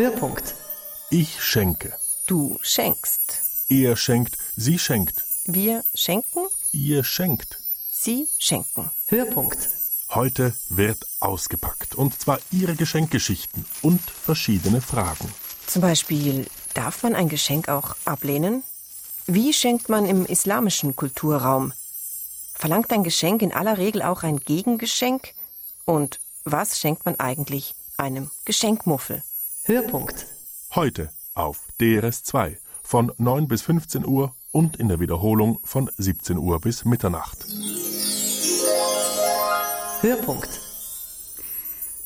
Hörpunkt. Ich schenke. Du schenkst. Er schenkt, sie schenkt. Wir schenken. Ihr schenkt. Sie schenken. Hörpunkt. Heute wird ausgepackt. Und zwar Ihre Geschenkgeschichten und verschiedene Fragen. Zum Beispiel, darf man ein Geschenk auch ablehnen? Wie schenkt man im islamischen Kulturraum? Verlangt ein Geschenk in aller Regel auch ein Gegengeschenk? Und was schenkt man eigentlich einem Geschenkmuffel? Hörpunkt. Heute auf DRS2 von 9 bis 15 Uhr und in der Wiederholung von 17 Uhr bis Mitternacht. Hörpunkt.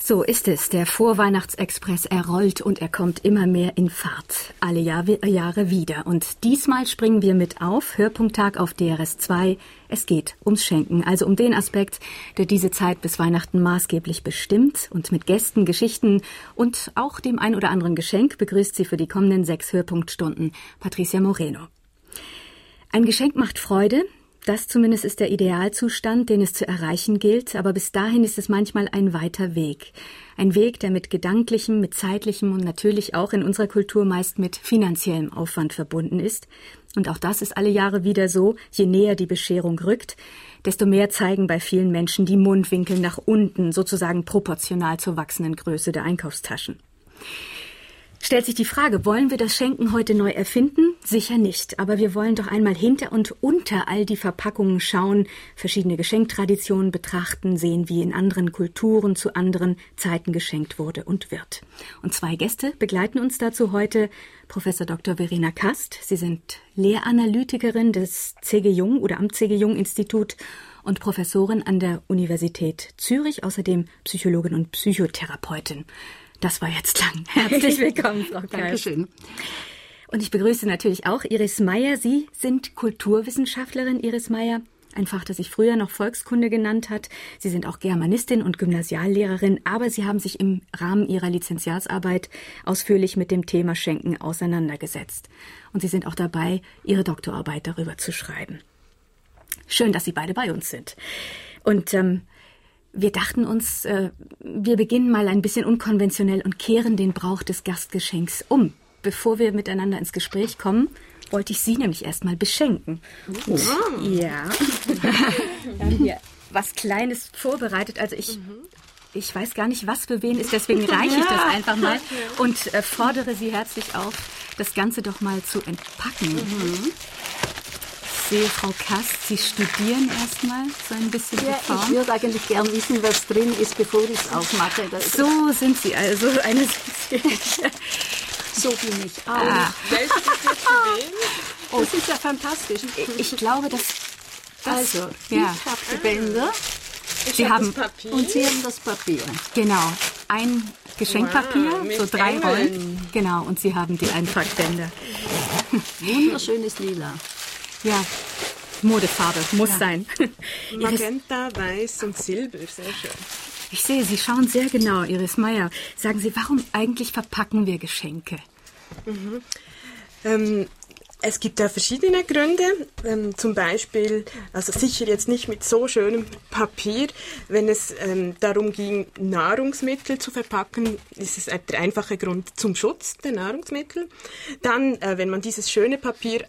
So ist es. Der Vorweihnachtsexpress errollt und er kommt immer mehr in Fahrt. Alle Jahr, Jahre wieder. Und diesmal springen wir mit auf. Hörpunkttag auf DRS 2. Es geht ums Schenken, also um den Aspekt, der diese Zeit bis Weihnachten maßgeblich bestimmt. Und mit Gästen, Geschichten und auch dem ein oder anderen Geschenk begrüßt sie für die kommenden sechs Hörpunktstunden Patricia Moreno. Ein Geschenk macht Freude, das zumindest ist der Idealzustand, den es zu erreichen gilt, aber bis dahin ist es manchmal ein weiter Weg. Ein Weg, der mit gedanklichem, mit zeitlichem und natürlich auch in unserer Kultur meist mit finanziellem Aufwand verbunden ist. Und auch das ist alle Jahre wieder so, je näher die Bescherung rückt, desto mehr zeigen bei vielen Menschen die Mundwinkel nach unten, sozusagen proportional zur wachsenden Größe der Einkaufstaschen stellt sich die Frage, wollen wir das Schenken heute neu erfinden? Sicher nicht. Aber wir wollen doch einmal hinter und unter all die Verpackungen schauen, verschiedene Geschenktraditionen betrachten, sehen, wie in anderen Kulturen zu anderen Zeiten geschenkt wurde und wird. Und zwei Gäste begleiten uns dazu heute. Professor Dr. Verena Kast. Sie sind Lehranalytikerin des C.G. Jung oder am C.G. Jung Institut und Professorin an der Universität Zürich, außerdem Psychologin und Psychotherapeutin. Das war jetzt lang. Herzlich willkommen, Frau Kast. Dankeschön. Und ich begrüße natürlich auch Iris Meyer. Sie sind Kulturwissenschaftlerin, Iris Meyer. Ein Fach, das sich früher noch Volkskunde genannt hat. Sie sind auch Germanistin und Gymnasiallehrerin, aber Sie haben sich im Rahmen Ihrer Lizenziatsarbeit ausführlich mit dem Thema Schenken auseinandergesetzt. Und Sie sind auch dabei, Ihre Doktorarbeit darüber zu schreiben. Schön, dass Sie beide bei uns sind. Und ähm, wir dachten uns, äh, wir beginnen mal ein bisschen unkonventionell und kehren den Brauch des Gastgeschenks um. Bevor wir miteinander ins Gespräch kommen, wollte ich Sie nämlich erstmal beschenken. Oh. Ja. wir haben hier was Kleines vorbereitet. Also ich, mhm. ich weiß gar nicht, was für wen ist, deswegen reiche ich das einfach mal und äh, fordere Sie herzlich auf, das Ganze doch mal zu entpacken. Mhm sehe, Frau Kast, Sie studieren erstmal so ein bisschen ja, die Form. Ich würde eigentlich gern wissen, was drin ist, bevor ich es aufmache. So sind Sie also. Eine so bin ich auch. Ah. Oh, das ist ja fantastisch. Ich glaube, dass... Das, also, ja. ich habe die Bänder. Ich Sie hab haben Papier. Und Sie haben das Papier. Genau. Ein Geschenkpapier, wow, so drei Engeln. Rollen. Genau, und Sie haben die Einpackbänder. Wunderschönes Lila. Ja, Modefarbe muss ja. sein. Magenta, Weiß und Silber, sehr schön. Ich sehe, Sie schauen sehr genau, Iris Meyer. Sagen Sie, warum eigentlich verpacken wir Geschenke? Mhm. Ähm, es gibt da verschiedene Gründe. Ähm, zum Beispiel, also sicher jetzt nicht mit so schönem Papier. Wenn es ähm, darum ging, Nahrungsmittel zu verpacken, ist es der einfache Grund zum Schutz der Nahrungsmittel. Dann, äh, wenn man dieses schöne Papier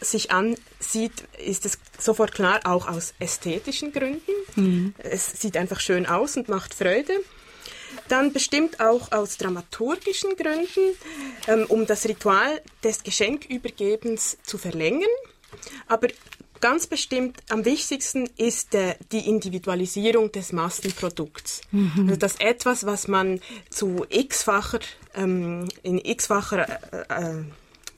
sich ansieht, ist es sofort klar, auch aus ästhetischen Gründen. Mhm. Es sieht einfach schön aus und macht Freude. Dann bestimmt auch aus dramaturgischen Gründen, ähm, um das Ritual des Geschenkübergebens zu verlängern. Aber ganz bestimmt am wichtigsten ist äh, die Individualisierung des Massenprodukts. Mhm. Also das etwas, was man zu x-facher, ähm, in x-facher äh, äh,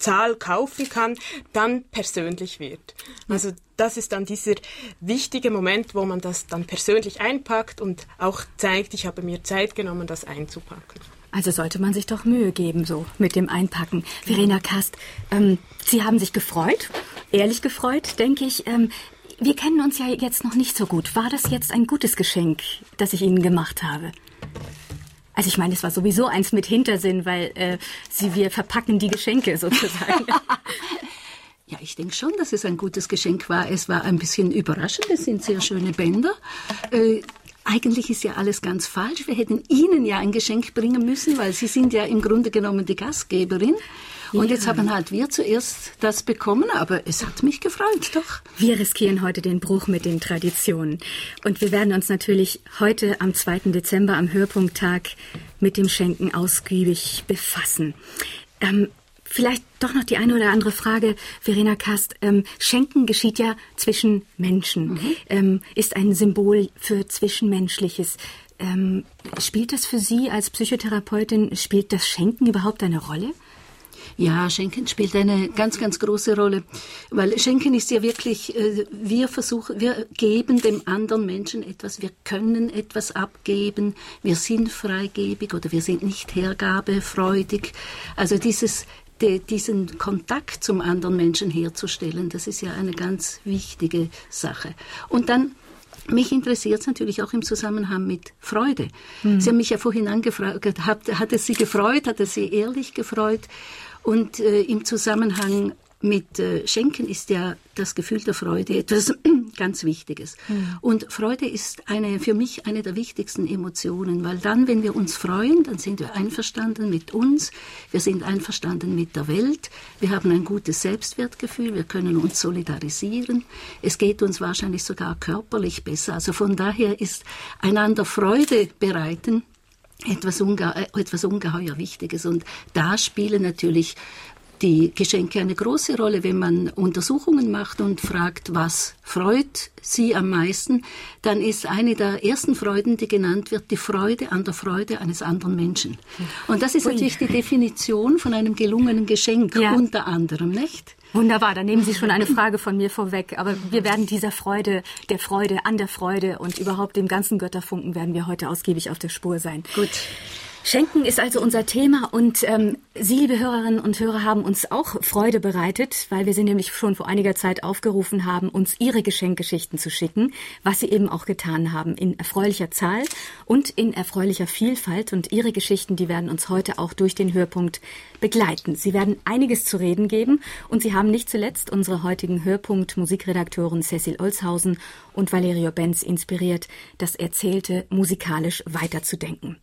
Zahl kaufen kann, dann persönlich wird. Also das ist dann dieser wichtige Moment, wo man das dann persönlich einpackt und auch zeigt, ich habe mir Zeit genommen, das einzupacken. Also sollte man sich doch Mühe geben, so mit dem Einpacken. Verena Kast, ähm, Sie haben sich gefreut, ehrlich gefreut, denke ich. Ähm, wir kennen uns ja jetzt noch nicht so gut. War das jetzt ein gutes Geschenk, das ich Ihnen gemacht habe? Also ich meine, es war sowieso eins mit Hintersinn, weil äh, sie wir verpacken die Geschenke sozusagen. ja, ich denke schon, dass es ein gutes Geschenk war. Es war ein bisschen überraschend. Es sind sehr schöne Bänder. Äh, eigentlich ist ja alles ganz falsch. Wir hätten Ihnen ja ein Geschenk bringen müssen, weil Sie sind ja im Grunde genommen die Gastgeberin. Und jetzt haben halt wir zuerst das bekommen, aber es hat mich gefreut, doch. Wir riskieren heute den Bruch mit den Traditionen. Und wir werden uns natürlich heute am 2. Dezember am Hörpunkttag mit dem Schenken ausgiebig befassen. Ähm, Vielleicht doch noch die eine oder andere Frage, Verena Kast. Ähm, Schenken geschieht ja zwischen Menschen, mhm. ähm, ist ein Symbol für Zwischenmenschliches. Ähm, spielt das für Sie als Psychotherapeutin, spielt das Schenken überhaupt eine Rolle? Ja, Schenken spielt eine ganz, ganz große Rolle, weil Schenken ist ja wirklich, äh, wir versuchen, wir geben dem anderen Menschen etwas, wir können etwas abgeben, wir sind freigebig oder wir sind nicht hergabefreudig. Also dieses diesen Kontakt zum anderen Menschen herzustellen, das ist ja eine ganz wichtige Sache. Und dann mich interessiert es natürlich auch im Zusammenhang mit Freude. Mhm. Sie haben mich ja vorhin angefragt, hat, hat es Sie gefreut, hat es Sie ehrlich gefreut? Und äh, im Zusammenhang mit äh, Schenken ist ja das Gefühl der Freude etwas ganz Wichtiges. Mhm. Und Freude ist eine, für mich eine der wichtigsten Emotionen, weil dann, wenn wir uns freuen, dann sind wir einverstanden mit uns, wir sind einverstanden mit der Welt, wir haben ein gutes Selbstwertgefühl, wir können uns solidarisieren, es geht uns wahrscheinlich sogar körperlich besser. Also von daher ist einander Freude bereiten etwas, unge etwas ungeheuer Wichtiges. Und da spielen natürlich die Geschenke eine große Rolle, wenn man Untersuchungen macht und fragt, was freut Sie am meisten, dann ist eine der ersten Freuden, die genannt wird, die Freude an der Freude eines anderen Menschen. Und das ist natürlich die Definition von einem gelungenen Geschenk ja. unter anderem, nicht? Wunderbar, dann nehmen Sie schon eine Frage von mir vorweg. Aber wir werden dieser Freude, der Freude an der Freude und überhaupt dem ganzen Götterfunken werden wir heute ausgiebig auf der Spur sein. Gut. Schenken ist also unser Thema und ähm, Sie, liebe Hörerinnen und Hörer, haben uns auch Freude bereitet, weil wir Sie nämlich schon vor einiger Zeit aufgerufen haben, uns Ihre Geschenkgeschichten zu schicken, was Sie eben auch getan haben, in erfreulicher Zahl und in erfreulicher Vielfalt. Und Ihre Geschichten, die werden uns heute auch durch den Höhepunkt begleiten. Sie werden einiges zu reden geben und Sie haben nicht zuletzt unsere heutigen Höhepunkt Musikredakteuren Cecil Olshausen und Valerio Benz inspiriert, das Erzählte musikalisch weiterzudenken.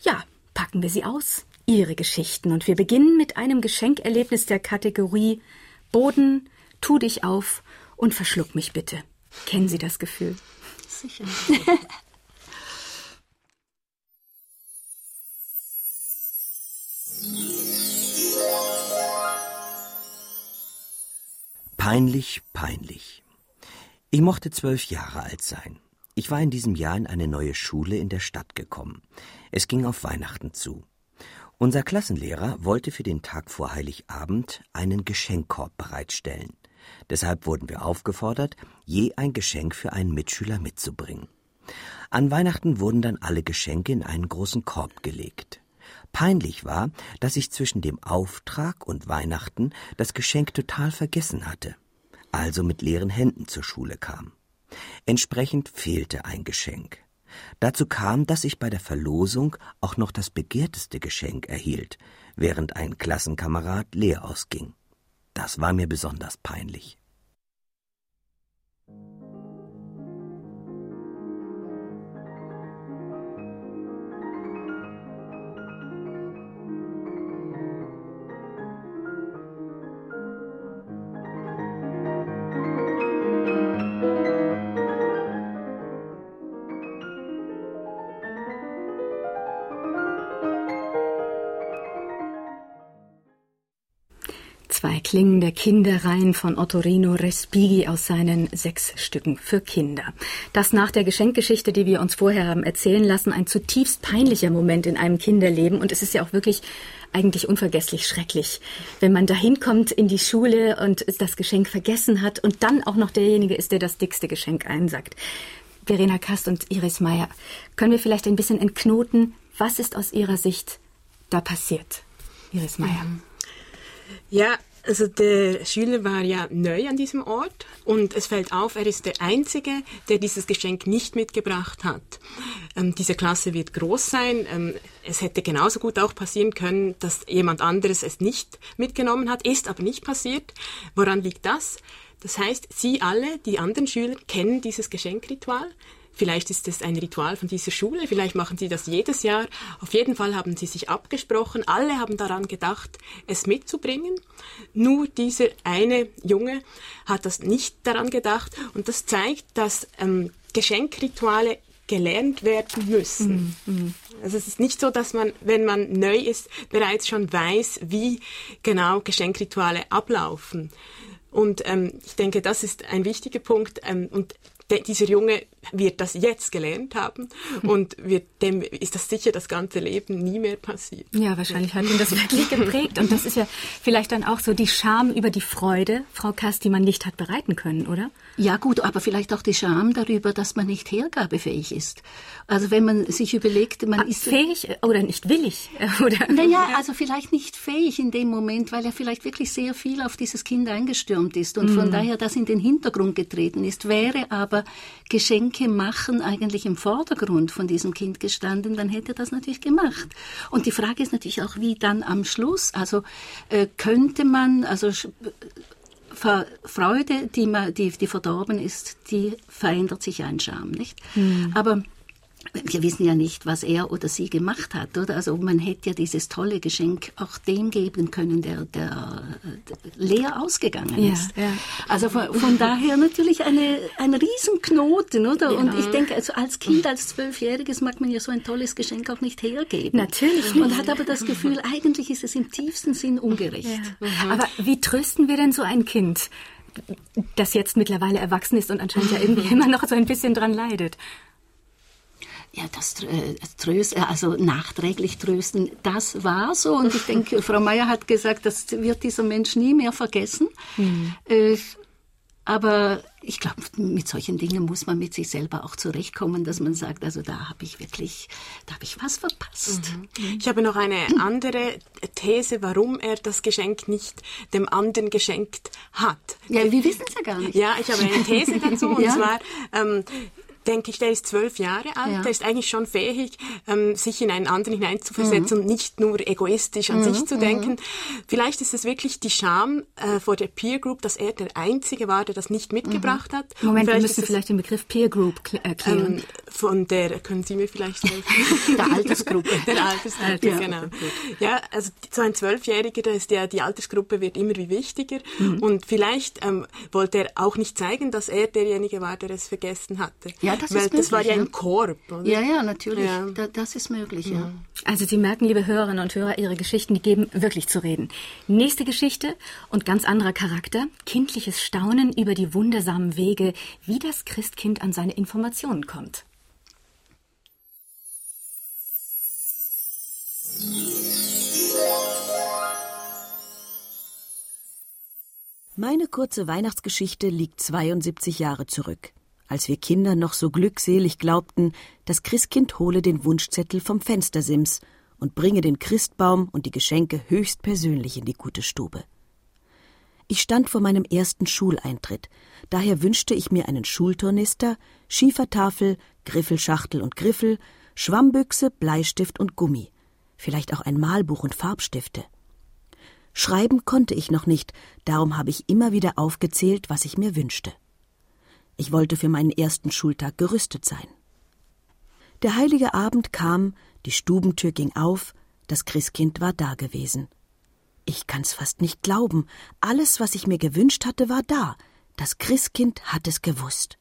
Ja, packen wir sie aus. Ihre Geschichten. Und wir beginnen mit einem Geschenkerlebnis der Kategorie Boden, tu dich auf und verschluck mich bitte. Kennen Sie das Gefühl? Sicher. Peinlich, peinlich. Ich mochte zwölf Jahre alt sein. Ich war in diesem Jahr in eine neue Schule in der Stadt gekommen. Es ging auf Weihnachten zu. Unser Klassenlehrer wollte für den Tag vor Heiligabend einen Geschenkkorb bereitstellen. Deshalb wurden wir aufgefordert, je ein Geschenk für einen Mitschüler mitzubringen. An Weihnachten wurden dann alle Geschenke in einen großen Korb gelegt. Peinlich war, dass ich zwischen dem Auftrag und Weihnachten das Geschenk total vergessen hatte, also mit leeren Händen zur Schule kam. Entsprechend fehlte ein Geschenk. Dazu kam, dass ich bei der Verlosung auch noch das begehrteste Geschenk erhielt, während ein Klassenkamerad leer ausging. Das war mir besonders peinlich. Klingende Kinderreihen von Ottorino Respighi aus seinen sechs Stücken für Kinder. Das nach der Geschenkgeschichte, die wir uns vorher haben erzählen lassen, ein zutiefst peinlicher Moment in einem Kinderleben. Und es ist ja auch wirklich eigentlich unvergesslich schrecklich, wenn man dahin kommt in die Schule und das Geschenk vergessen hat und dann auch noch derjenige ist, der das dickste Geschenk einsackt. Verena Kast und Iris Meyer, können wir vielleicht ein bisschen entknoten, was ist aus Ihrer Sicht da passiert? Iris Meyer. Ja, also der Schüler war ja neu an diesem Ort und es fällt auf, er ist der Einzige, der dieses Geschenk nicht mitgebracht hat. Ähm, diese Klasse wird groß sein. Ähm, es hätte genauso gut auch passieren können, dass jemand anderes es nicht mitgenommen hat, ist aber nicht passiert. Woran liegt das? Das heißt, Sie alle, die anderen Schüler, kennen dieses Geschenkritual. Vielleicht ist es ein Ritual von dieser Schule, vielleicht machen sie das jedes Jahr. Auf jeden Fall haben sie sich abgesprochen, alle haben daran gedacht, es mitzubringen. Nur dieser eine Junge hat das nicht daran gedacht und das zeigt, dass ähm, Geschenkrituale gelernt werden müssen. Mm, mm. Also es ist nicht so, dass man, wenn man neu ist, bereits schon weiß, wie genau Geschenkrituale ablaufen. Und ähm, ich denke, das ist ein wichtiger Punkt. Ähm, und dieser Junge wird das jetzt gelernt haben und wird, dem ist das sicher das ganze Leben nie mehr passiert. Ja, wahrscheinlich hat ihn das wirklich geprägt. Und das ist ja vielleicht dann auch so die Scham über die Freude, Frau Kass, die man nicht hat bereiten können, oder? Ja, gut, aber vielleicht auch die Scham darüber, dass man nicht hergabefähig ist. Also wenn man sich überlegt, man ah, ist. Fähig oder nicht willig? Oder? Naja, also vielleicht nicht fähig in dem Moment, weil er vielleicht wirklich sehr viel auf dieses Kind eingestürmt ist und mm. von daher das in den Hintergrund getreten ist. Wäre aber Geschenke machen eigentlich im Vordergrund von diesem Kind gestanden, dann hätte er das natürlich gemacht. Und die Frage ist natürlich auch, wie dann am Schluss, also äh, könnte man, also Freude, die, man, die, die verdorben ist, die verändert sich ja in Scham, nicht? Hm. Aber wir wissen ja nicht, was er oder sie gemacht hat, oder? Also man hätte ja dieses tolle Geschenk auch dem geben können, der, der, der leer ausgegangen ja, ist. Ja. Also von, von, daher natürlich eine, ein Riesenknoten, oder? Ja. Und ich denke, also als Kind, als Zwölfjähriges mag man ja so ein tolles Geschenk auch nicht hergeben. Natürlich. Und hat aber das Gefühl, eigentlich ist es im tiefsten Sinn ungerecht. Mhm. Aber wie trösten wir denn so ein Kind? das jetzt mittlerweile erwachsen ist und anscheinend ja irgendwie immer noch so ein bisschen dran leidet. Ja, das äh, trösten, also nachträglich trösten, das war so. Und ich denke, Frau Meier hat gesagt, das wird dieser Mensch nie mehr vergessen. Mhm. Äh, aber ich glaube, mit solchen Dingen muss man mit sich selber auch zurechtkommen, dass man sagt, also da habe ich wirklich, da habe ich was verpasst. Mhm. Ich habe noch eine andere These, warum er das Geschenk nicht dem anderen geschenkt hat. Ja, wir wissen es ja gar nicht. Ja, ich habe eine These dazu, und ja? zwar, ähm, denke ich, der ist zwölf Jahre alt, ja. der ist eigentlich schon fähig, ähm, sich in einen anderen hineinzuversetzen mhm. und nicht nur egoistisch an mhm. sich zu denken. Mhm. Vielleicht ist es wirklich die Scham äh, vor der Peer Group, dass er der Einzige war, der das nicht mitgebracht mhm. hat. Moment, wir müssen vielleicht den Begriff Peer Group erklären. Ähm, von der, können Sie mir vielleicht helfen? der Altersgruppe. der Altersgruppe, ja. genau. Ja, also so ein Zwölfjähriger, da ist ja, die Altersgruppe wird immer wie wichtiger mhm. und vielleicht ähm, wollte er auch nicht zeigen, dass er derjenige war, der es vergessen hatte. Ja, das Weil ist möglich, das war ja, ja. im Korb. Oder? Ja, ja, natürlich. Ja. Da, das ist möglich, ja. ja. Also Sie merken, liebe Hörerinnen und Hörer, Ihre Geschichten, die geben wirklich zu reden. Nächste Geschichte und ganz anderer Charakter. Kindliches Staunen über die wundersamen Wege, wie das Christkind an seine Informationen kommt. Meine kurze Weihnachtsgeschichte liegt 72 Jahre zurück als wir Kinder noch so glückselig glaubten, das Christkind hole den Wunschzettel vom Fenstersims und bringe den Christbaum und die Geschenke höchstpersönlich in die gute Stube. Ich stand vor meinem ersten Schuleintritt, daher wünschte ich mir einen Schultornister, Schiefertafel, Griffelschachtel und Griffel, Schwammbüchse, Bleistift und Gummi, vielleicht auch ein Malbuch und Farbstifte. Schreiben konnte ich noch nicht, darum habe ich immer wieder aufgezählt, was ich mir wünschte. Ich wollte für meinen ersten Schultag gerüstet sein. Der heilige Abend kam, die Stubentür ging auf, das Christkind war da gewesen. Ich kann's fast nicht glauben. Alles, was ich mir gewünscht hatte, war da. Das Christkind hat es gewusst.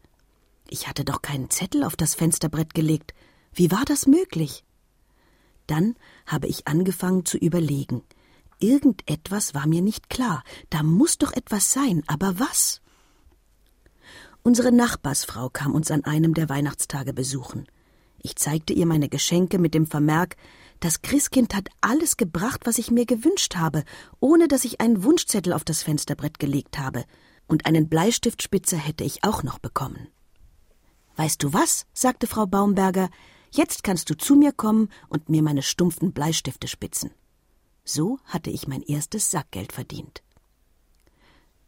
Ich hatte doch keinen Zettel auf das Fensterbrett gelegt. Wie war das möglich? Dann habe ich angefangen zu überlegen. Irgendetwas war mir nicht klar. Da muss doch etwas sein, aber was? Unsere Nachbarsfrau kam uns an einem der Weihnachtstage besuchen. Ich zeigte ihr meine Geschenke mit dem Vermerk, das Christkind hat alles gebracht, was ich mir gewünscht habe, ohne dass ich einen Wunschzettel auf das Fensterbrett gelegt habe, und einen Bleistiftspitzer hätte ich auch noch bekommen. Weißt du was? sagte Frau Baumberger, jetzt kannst du zu mir kommen und mir meine stumpfen Bleistifte spitzen. So hatte ich mein erstes Sackgeld verdient.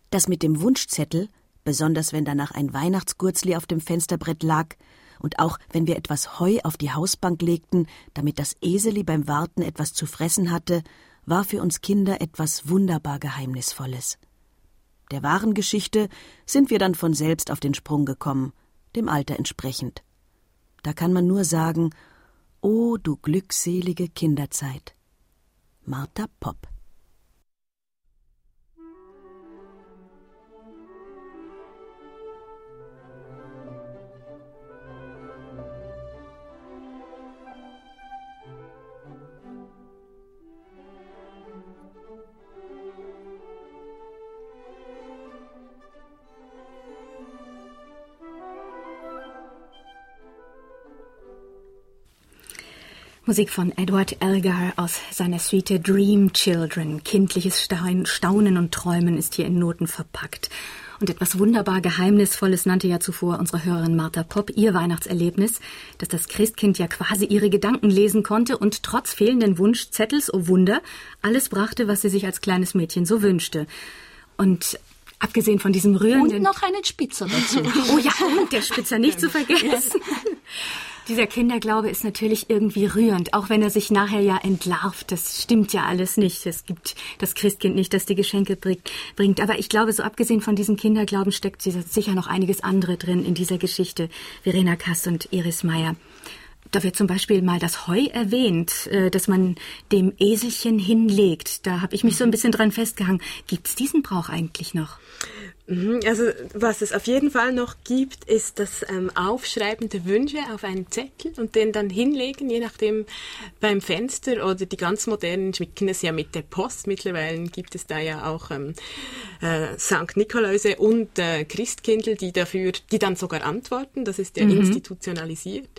Das mit dem Wunschzettel besonders wenn danach ein Weihnachtsgurzli auf dem Fensterbrett lag und auch wenn wir etwas Heu auf die Hausbank legten, damit das Eseli beim Warten etwas zu fressen hatte, war für uns Kinder etwas wunderbar Geheimnisvolles. Der wahren Geschichte sind wir dann von selbst auf den Sprung gekommen, dem Alter entsprechend. Da kann man nur sagen, O du glückselige Kinderzeit. Martha Popp Musik von Edward Elgar aus seiner Suite Dream Children. Kindliches Staunen und Träumen ist hier in Noten verpackt. Und etwas wunderbar Geheimnisvolles nannte ja zuvor unsere Hörerin Martha Popp ihr Weihnachtserlebnis, dass das Christkind ja quasi ihre Gedanken lesen konnte und trotz fehlenden Wunschzettels, oh Wunder, alles brachte, was sie sich als kleines Mädchen so wünschte. Und Abgesehen von diesem rührenden... Und noch einen Spitzer dazu. oh ja, und der Spitzer nicht zu vergessen. Dieser Kinderglaube ist natürlich irgendwie rührend, auch wenn er sich nachher ja entlarvt. Das stimmt ja alles nicht. Es gibt das Christkind nicht, das die Geschenke bringt. Aber ich glaube, so abgesehen von diesem Kinderglauben steckt sicher noch einiges andere drin in dieser Geschichte. Verena Kass und Iris Meyer. Da wird zum Beispiel mal das Heu erwähnt, äh, dass man dem Eselchen hinlegt. Da habe ich mich so ein bisschen dran festgehangen. Gibt es diesen Brauch eigentlich noch? Mhm, also was es auf jeden Fall noch gibt, ist das ähm, Aufschreiben der Wünsche auf einen Zettel und den dann hinlegen, je nachdem beim Fenster oder die ganz modernen schmicken es ja mit der Post. Mittlerweile gibt es da ja auch ähm, äh, St. Nikoläuse und äh, Christkindl, die dafür, die dann sogar antworten. Das ist ja mhm. institutionalisiert.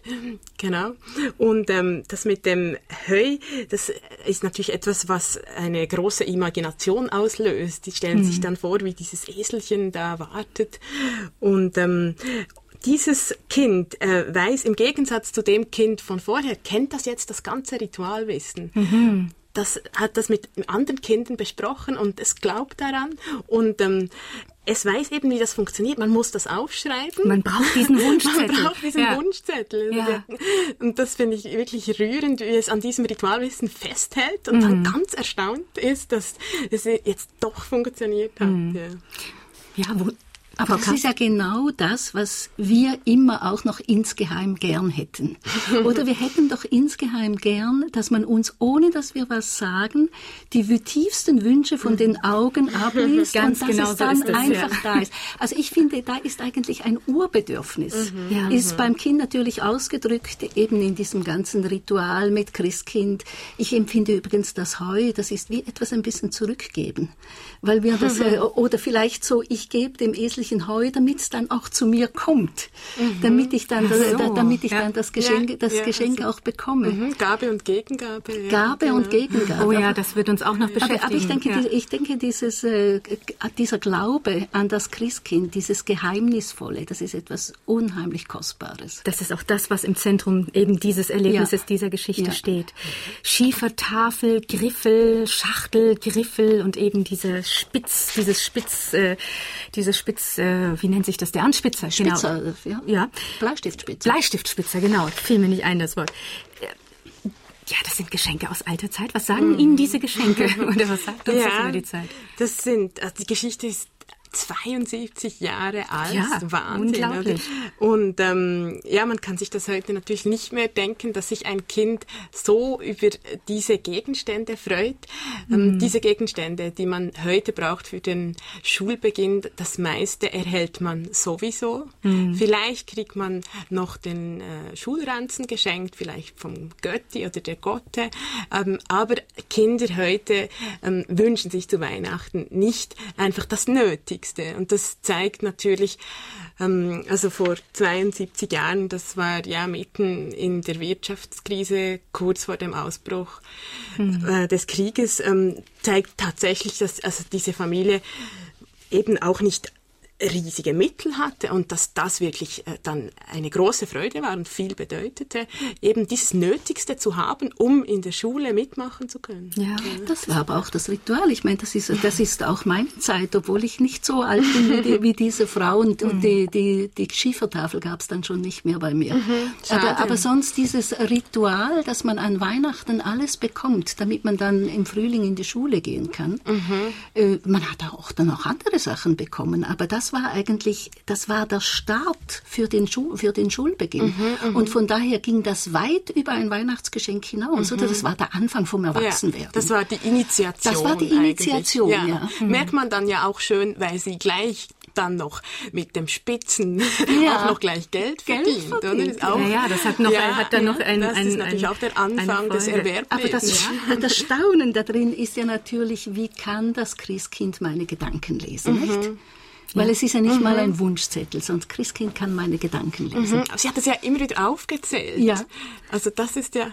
Genau. Und ähm, das mit dem Heu, das ist natürlich etwas, was eine große Imagination auslöst. Die stellen mhm. sich dann vor, wie dieses Eselchen da wartet. Und ähm, dieses Kind äh, weiß im Gegensatz zu dem Kind von vorher, kennt das jetzt das ganze Ritualwissen. Mhm. Das hat das mit anderen Kindern besprochen und es glaubt daran und ähm, es weiß eben, wie das funktioniert. Man muss das aufschreiben. Man braucht diesen Wunschzettel. Man braucht diesen ja. Wunschzettel. Ja. Und das finde ich wirklich rührend, wie es an diesem Ritualwissen festhält und mhm. dann ganz erstaunt ist, dass es jetzt doch funktioniert hat. Mhm. Ja. Ja, wo, aber das ist ja genau das, was wir immer auch noch insgeheim gern hätten. Oder wir hätten doch insgeheim gern, dass man uns, ohne dass wir was sagen, die tiefsten Wünsche von den Augen abliest Ganz und dass genau es dann so das, einfach ja. da ist. Also ich finde, da ist eigentlich ein Urbedürfnis. Mhm. Ja. Ist beim Kind natürlich ausgedrückt, eben in diesem ganzen Ritual mit Christkind. Ich empfinde übrigens das Heu, das ist wie etwas ein bisschen zurückgeben. Weil wir das, äh, oder vielleicht so, ich gebe dem Esel künstlichen Heu, damit es dann auch zu mir kommt, mhm. damit ich dann, so. da, damit ich ja. dann das Geschenk, ja, das ja, Geschenk also, auch bekomme. Mhm. Gabe und Gegengabe. Gabe genau. und Gegengabe. Oh ja, das wird uns auch noch beschäftigen. Aber, aber ich denke, die, ich denke, dieses, äh, dieser Glaube an das Christkind, dieses Geheimnisvolle, das ist etwas unheimlich Kostbares. Das ist auch das, was im Zentrum eben dieses Erlebnisses dieser Geschichte steht. Schiefertafel, Griffel, Schachtel, Griffel und eben diese Spitz, dieses Spitz, äh, diese Spitz äh, wie nennt sich das, der Anspitzer? Genau. Spitzer, genau. ja. ja. Bleistiftspitzer. Bleistiftspitzer, genau. Fiel mir nicht ein, das Wort. Ja, das sind Geschenke aus alter Zeit. Was sagen mm. Ihnen diese Geschenke? Oder was sagt uns ja, das über die Zeit? Das sind, also die Geschichte ist 72 Jahre alt. Ja, Wahnsinn. Unglaublich. Und ähm, ja, man kann sich das heute natürlich nicht mehr denken, dass sich ein Kind so über diese Gegenstände freut. Ähm, mhm. diese Gegenstände, die man heute braucht für den Schulbeginn, das meiste erhält man sowieso. Mhm. Vielleicht kriegt man noch den äh, Schulranzen geschenkt, vielleicht vom Götti oder der Gotte. Ähm, aber Kinder heute ähm, wünschen sich zu Weihnachten nicht einfach das Nötige. Wichtigste. Und das zeigt natürlich, ähm, also vor 72 Jahren, das war ja mitten in der Wirtschaftskrise, kurz vor dem Ausbruch mhm. äh, des Krieges, ähm, zeigt tatsächlich, dass also diese Familie eben auch nicht riesige Mittel hatte und dass das wirklich äh, dann eine große Freude war und viel bedeutete, eben dieses Nötigste zu haben, um in der Schule mitmachen zu können. Ja, das war aber auch das Ritual. Ich meine, das ist, das ist auch meine Zeit, obwohl ich nicht so alt bin wie, die, wie diese Frau und, und die, die, die Schiefertafel gab es dann schon nicht mehr bei mir. Mhm, aber, aber sonst dieses Ritual, dass man an Weihnachten alles bekommt, damit man dann im Frühling in die Schule gehen kann. Mhm. Äh, man hat auch dann auch andere Sachen bekommen, aber das das war eigentlich, das war der Start für den, Schu für den Schulbeginn. Mhm, und von daher ging das weit über ein Weihnachtsgeschenk hinaus, mhm. oder? Das war der Anfang vom Erwachsenwerden. Ja, das war die Initiation. Das war die Initiation, ja. ja. Mhm. Merkt man dann ja auch schön, weil sie gleich dann noch mit dem Spitzen ja. auch noch gleich Geld, Geld verdient. verdient. Auch, ja, ja, das hat, noch, ja, hat dann noch ein, Das ein, ist natürlich ein, auch der Anfang des Erwerbs. Aber das, das Staunen da drin ist ja natürlich, wie kann das Christkind meine Gedanken lesen, mhm. nicht? Weil ja. es ist ja nicht mhm. mal ein Wunschzettel, sonst Christkind kann meine Gedanken lesen. Mhm. Sie hat das ja immer wieder aufgezählt. Ja. Also das ist ja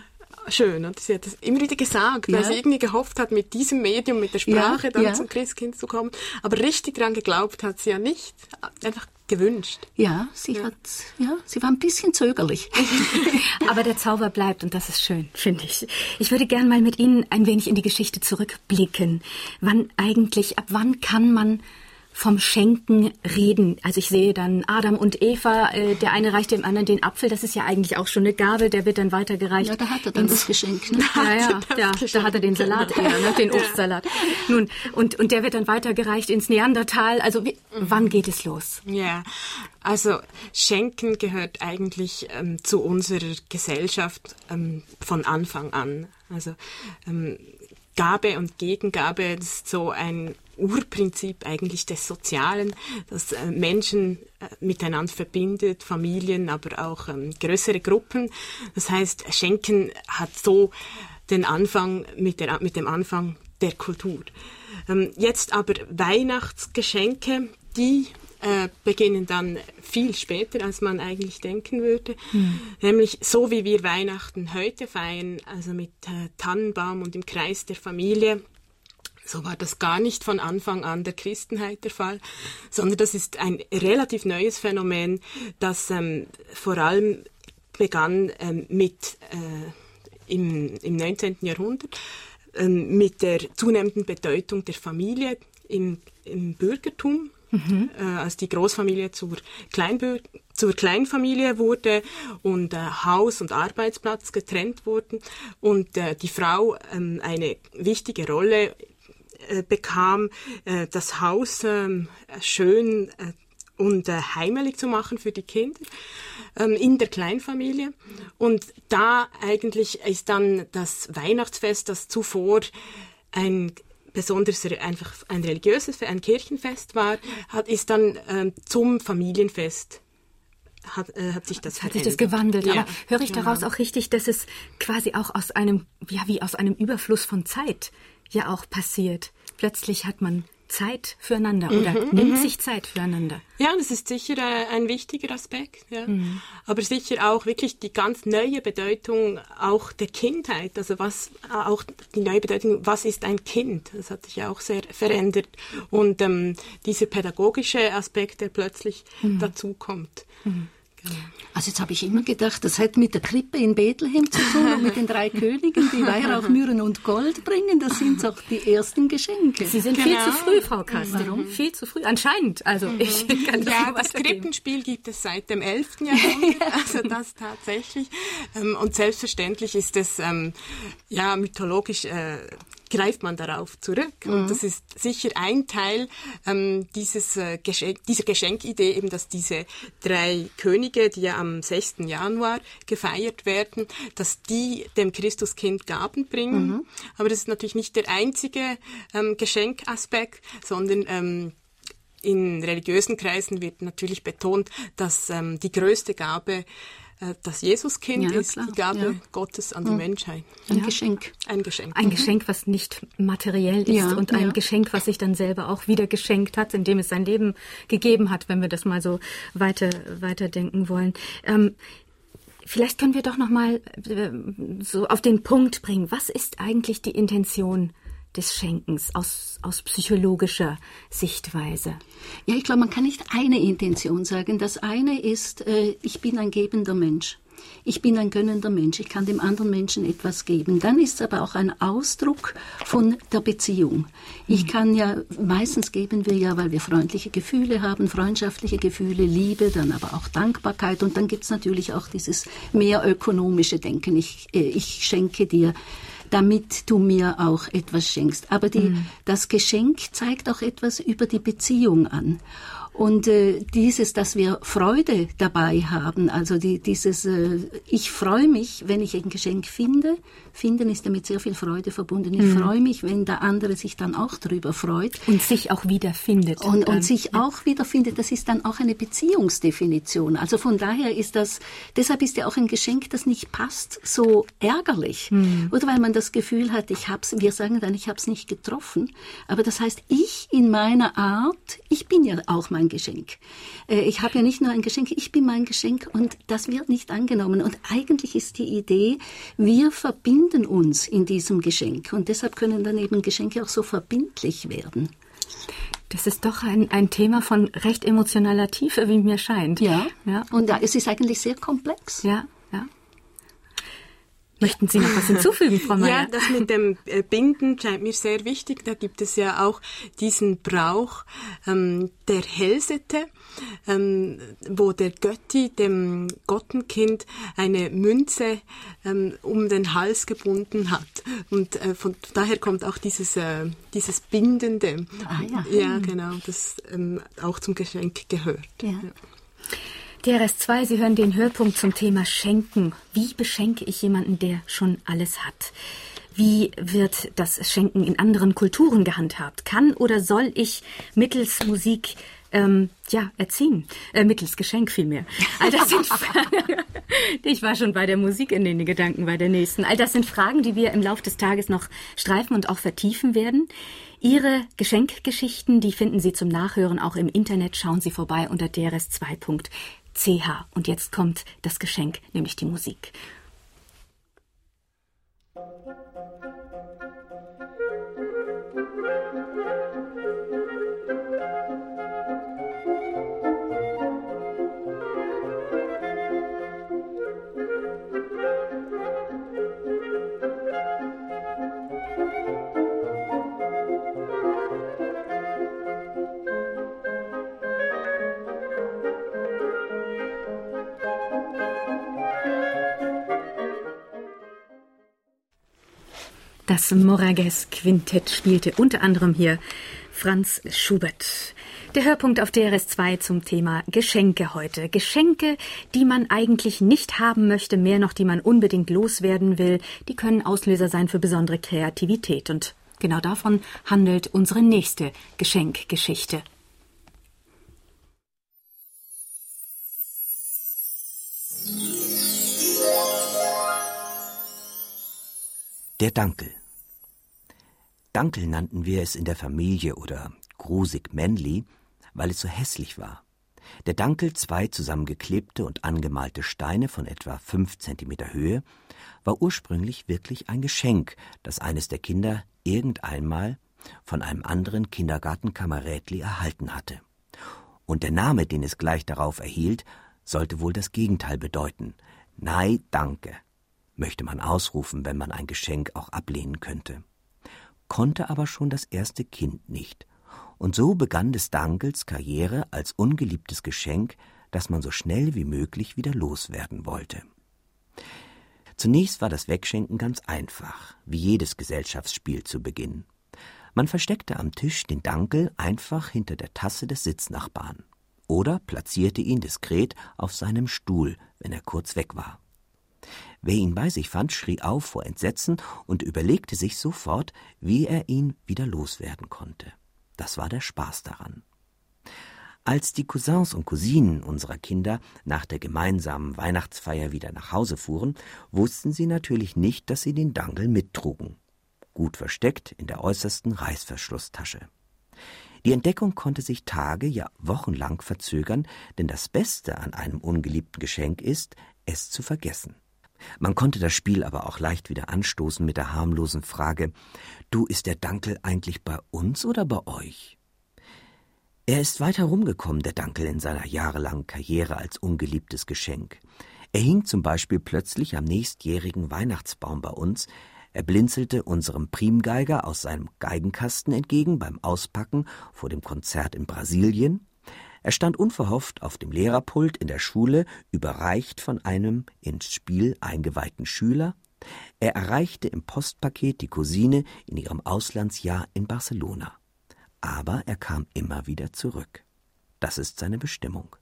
schön. Und sie hat das immer wieder gesagt, ja. weil sie irgendwie gehofft hat, mit diesem Medium, mit der Sprache ja, dann ja. zum Christkind zu kommen. Aber richtig daran geglaubt hat sie ja nicht. Einfach gewünscht. Ja, sie ja. hat, ja, sie war ein bisschen zögerlich. Aber der Zauber bleibt und das ist schön, finde ich. Ich würde gern mal mit Ihnen ein wenig in die Geschichte zurückblicken. Wann eigentlich, ab wann kann man vom Schenken reden. Also ich sehe dann Adam und Eva, äh, der eine reicht dem anderen den Apfel, das ist ja eigentlich auch schon eine Gabe, der wird dann weitergereicht. Ja, da hat er dann das Geschenk. Ne? Ja, ja, ja da hat er den Salat eher, ne? den Obstsalat. Nun, und, und der wird dann weitergereicht ins Neandertal. Also wie, wann geht es los? Ja, also Schenken gehört eigentlich ähm, zu unserer Gesellschaft ähm, von Anfang an. Also ähm, Gabe und Gegengabe ist so ein Urprinzip eigentlich des Sozialen, das äh, Menschen äh, miteinander verbindet, Familien, aber auch ähm, größere Gruppen. Das heißt, Schenken hat so den Anfang mit, der, mit dem Anfang der Kultur. Ähm, jetzt aber Weihnachtsgeschenke, die äh, beginnen dann viel später, als man eigentlich denken würde. Mhm. Nämlich so wie wir Weihnachten heute feiern, also mit äh, Tannenbaum und im Kreis der Familie. So war das gar nicht von Anfang an der Christenheit der Fall, sondern das ist ein relativ neues Phänomen, das ähm, vor allem begann ähm, mit äh, im, im 19. Jahrhundert ähm, mit der zunehmenden Bedeutung der Familie im, im Bürgertum Mhm. Äh, als die Großfamilie zur, Kleinbür zur Kleinfamilie wurde und äh, Haus und Arbeitsplatz getrennt wurden und äh, die Frau ähm, eine wichtige Rolle äh, bekam, äh, das Haus ähm, schön äh, und heimelig zu machen für die Kinder ähm, in der Kleinfamilie. Und da eigentlich ist dann das Weihnachtsfest, das zuvor ein besonders einfach ein religiöses, ein Kirchenfest war, hat, ist dann ähm, zum Familienfest hat, äh, hat sich das hat sich das gewandelt. Ja. Aber höre ich daraus auch richtig, dass es quasi auch aus einem, ja, wie aus einem Überfluss von Zeit ja auch passiert. Plötzlich hat man Zeit füreinander oder mhm, nimmt mhm. sich Zeit füreinander. Ja, das ist sicher äh, ein wichtiger Aspekt. Ja. Mhm. Aber sicher auch wirklich die ganz neue Bedeutung auch der Kindheit. Also was äh, auch die neue Bedeutung, was ist ein Kind? Das hat sich ja auch sehr verändert. Und ähm, dieser pädagogische Aspekt, der plötzlich mhm. dazukommt. Mhm. Genau. Also jetzt habe ich immer gedacht, das hat mit der Krippe in Bethlehem zu tun und mit den drei Königen, die Weihrauch, Myrrhen und Gold bringen. Das sind doch die ersten Geschenke. Sie sind genau. viel zu früh, Frau Kasten. Warum? Viel zu früh. Anscheinend. Also mhm. ich kann das Ja, das Krippenspiel gibt es seit dem 11. Jahrhundert. Also das tatsächlich. Ähm, und selbstverständlich ist es ähm, ja mythologisch äh, greift man darauf zurück. Mhm. Und das ist sicher ein Teil ähm, dieses, äh, Geschenk, dieser Geschenkidee, eben, dass diese drei Könige, die ja am 6. Januar gefeiert werden, dass die dem Christuskind Gaben bringen. Mhm. Aber das ist natürlich nicht der einzige ähm, Geschenkaspekt, sondern ähm, in religiösen Kreisen wird natürlich betont, dass ähm, die größte Gabe das Jesuskind ja, ist klar. die Gabe ja. Gottes an die. Menschheit. Ein. Geschenk. Ein Geschenk. Ein. Geschenk, was nicht materiell ist und ein Geschenk, was sich dann selber auch wieder geschenkt hat, indem es sein Leben gegeben hat, wenn wir das mal so weiter, weiterdenken wollen. Ähm, vielleicht können wir doch noch mal äh, so auf den Punkt bringen. Was ist eigentlich die Intention des Schenkens aus, aus psychologischer Sichtweise? Ja, ich glaube, man kann nicht eine Intention sagen. Das eine ist, äh, ich bin ein gebender Mensch. Ich bin ein gönnender Mensch, ich kann dem anderen Menschen etwas geben. Dann ist es aber auch ein Ausdruck von der Beziehung. Ich mhm. kann ja, meistens geben wir ja, weil wir freundliche Gefühle haben, freundschaftliche Gefühle, Liebe, dann aber auch Dankbarkeit und dann gibt es natürlich auch dieses mehr ökonomische Denken. Ich, äh, ich schenke dir damit du mir auch etwas schenkst. Aber die, mhm. das Geschenk zeigt auch etwas über die Beziehung an. Und äh, dieses, dass wir Freude dabei haben, also die, dieses, äh, ich freue mich, wenn ich ein Geschenk finde. Finden ist damit sehr viel Freude verbunden. Ich mhm. freue mich, wenn der andere sich dann auch darüber freut. Und sich auch wiederfindet. Und, und sich ja. auch wiederfindet, das ist dann auch eine Beziehungsdefinition. Also von daher ist das, deshalb ist ja auch ein Geschenk, das nicht passt, so ärgerlich. Mhm. Oder weil man das Gefühl hat, ich hab's, wir sagen dann, ich habe es nicht getroffen. Aber das heißt, ich in meiner Art, ich bin ja auch mein Geschenk. Äh, ich habe ja nicht nur ein Geschenk, ich bin mein Geschenk und das wird nicht angenommen. Und eigentlich ist die Idee, wir verbinden uns in diesem Geschenk. Und deshalb können dann eben Geschenke auch so verbindlich werden. Das ist doch ein, ein Thema von recht emotionaler Tiefe, wie mir scheint. Ja. ja. Und da, es ist eigentlich sehr komplex. Ja. Möchten Sie noch was hinzufügen, Frau Mayer? Ja, das mit dem äh, Binden scheint mir sehr wichtig. Da gibt es ja auch diesen Brauch ähm, der Hälsete, ähm, wo der Götti dem Gottenkind eine Münze ähm, um den Hals gebunden hat. Und äh, von daher kommt auch dieses, äh, dieses Bindende. Ah, ja. ja, genau, das ähm, auch zum Geschenk gehört. Ja. ja. DRS2, Sie hören den Hörpunkt zum Thema Schenken. Wie beschenke ich jemanden, der schon alles hat? Wie wird das Schenken in anderen Kulturen gehandhabt? Kann oder soll ich mittels Musik ähm, ja, erziehen. Äh, mittels Geschenk vielmehr. All das sind ich war schon bei der Musik in den Gedanken bei der nächsten. All das sind Fragen, die wir im Laufe des Tages noch streifen und auch vertiefen werden. Ihre Geschenkgeschichten, die finden Sie zum Nachhören auch im Internet. Schauen Sie vorbei unter drs2.de. CH. Und jetzt kommt das Geschenk, nämlich die Musik. Das Moragues Quintett spielte unter anderem hier Franz Schubert. Der Hörpunkt auf DRS2 zum Thema Geschenke heute. Geschenke, die man eigentlich nicht haben möchte, mehr noch, die man unbedingt loswerden will, die können Auslöser sein für besondere Kreativität. Und genau davon handelt unsere nächste Geschenkgeschichte. Der Dankel. Dankel nannten wir es in der Familie oder grusig männli, weil es so hässlich war. Der Dankel, zwei zusammengeklebte und angemalte Steine von etwa fünf Zentimeter Höhe, war ursprünglich wirklich ein Geschenk, das eines der Kinder irgendeinmal von einem anderen Kindergartenkamerätli erhalten hatte. Und der Name, den es gleich darauf erhielt, sollte wohl das Gegenteil bedeuten. Nei, danke, möchte man ausrufen, wenn man ein Geschenk auch ablehnen könnte konnte aber schon das erste Kind nicht. Und so begann des Dankels Karriere als ungeliebtes Geschenk, das man so schnell wie möglich wieder loswerden wollte. Zunächst war das Wegschenken ganz einfach, wie jedes Gesellschaftsspiel zu Beginn. Man versteckte am Tisch den Dankel einfach hinter der Tasse des Sitznachbarn oder platzierte ihn diskret auf seinem Stuhl, wenn er kurz weg war. Wer ihn bei sich fand, schrie auf vor Entsetzen und überlegte sich sofort, wie er ihn wieder loswerden konnte. Das war der Spaß daran. Als die Cousins und Cousinen unserer Kinder nach der gemeinsamen Weihnachtsfeier wieder nach Hause fuhren, wussten sie natürlich nicht, dass sie den Dangel mittrugen. Gut versteckt in der äußersten Reißverschlusstasche. Die Entdeckung konnte sich Tage, ja wochenlang verzögern, denn das Beste an einem ungeliebten Geschenk ist, es zu vergessen. Man konnte das Spiel aber auch leicht wieder anstoßen mit der harmlosen Frage Du, ist der Dankel eigentlich bei uns oder bei euch? Er ist weit herumgekommen, der Dankel, in seiner jahrelangen Karriere als ungeliebtes Geschenk. Er hing zum Beispiel plötzlich am nächstjährigen Weihnachtsbaum bei uns, er blinzelte unserem Primgeiger aus seinem Geigenkasten entgegen beim Auspacken vor dem Konzert in Brasilien, er stand unverhofft auf dem Lehrerpult in der Schule, überreicht von einem ins Spiel eingeweihten Schüler. Er erreichte im Postpaket die Cousine in ihrem Auslandsjahr in Barcelona. Aber er kam immer wieder zurück. Das ist seine Bestimmung.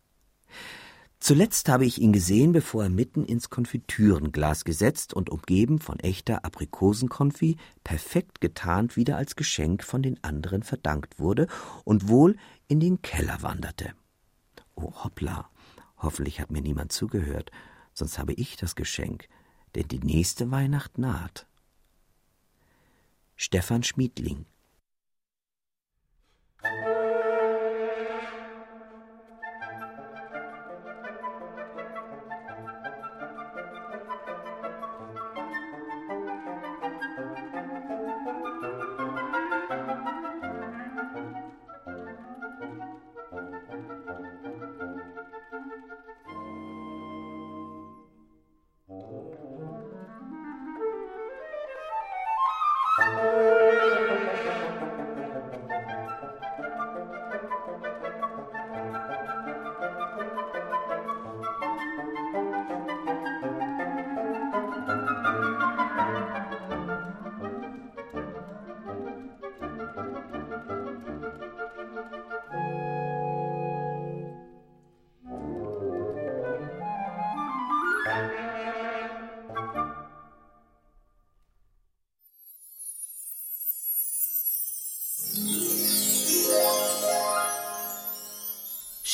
Zuletzt habe ich ihn gesehen, bevor er mitten ins Konfitürenglas gesetzt und umgeben von echter Aprikosenkonfi, perfekt getarnt wieder als Geschenk von den anderen verdankt wurde und wohl in den Keller wanderte. Oh hoppla, hoffentlich hat mir niemand zugehört, sonst habe ich das Geschenk, denn die nächste Weihnacht naht. Stefan Schmiedling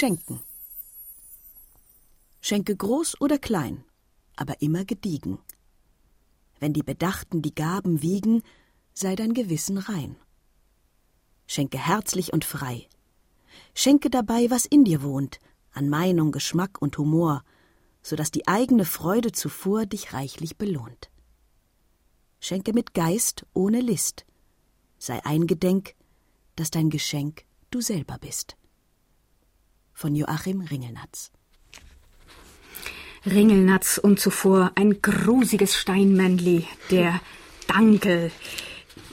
Schenken. Schenke groß oder klein, aber immer gediegen. Wenn die Bedachten die Gaben wiegen, sei dein Gewissen rein. Schenke herzlich und frei. Schenke dabei, was in dir wohnt, an Meinung, Geschmack und Humor, so dass die eigene Freude zuvor dich reichlich belohnt. Schenke mit Geist ohne List. Sei eingedenk, dass dein Geschenk du selber bist von Joachim Ringelnatz. Ringelnatz und zuvor ein grusiges Steinmännli, der Dankel.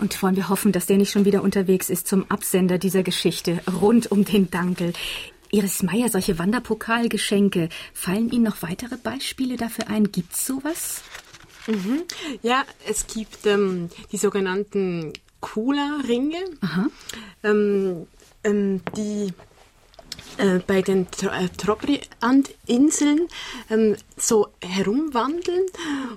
Und wollen wir hoffen, dass der nicht schon wieder unterwegs ist zum Absender dieser Geschichte rund um den Dankel. Iris Meier, solche Wanderpokalgeschenke, fallen Ihnen noch weitere Beispiele dafür ein? Gibt's sowas? Mhm. Ja, es gibt ähm, die sogenannten Kula-Ringe. Ähm, ähm, die bei den äh, Trobriand-Inseln ähm, so herumwandeln.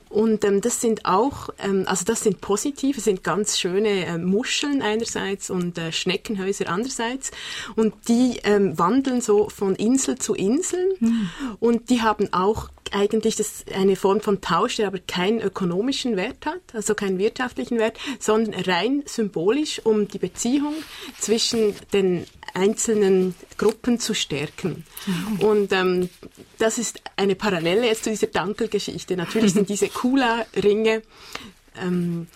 Und ähm, das sind auch, ähm, also das sind positiv, es sind ganz schöne äh, Muscheln einerseits und äh, Schneckenhäuser andererseits. Und die ähm, wandeln so von Insel zu Insel. Mhm. und die haben auch eigentlich das eine Form von Tausch, der aber keinen ökonomischen Wert hat, also keinen wirtschaftlichen Wert, sondern rein symbolisch, um die Beziehung zwischen den einzelnen Gruppen zu stärken. Mhm. Und ähm, das ist eine Parallele jetzt zu dieser Dankelgeschichte. Natürlich sind diese Kula-Ringe ähm,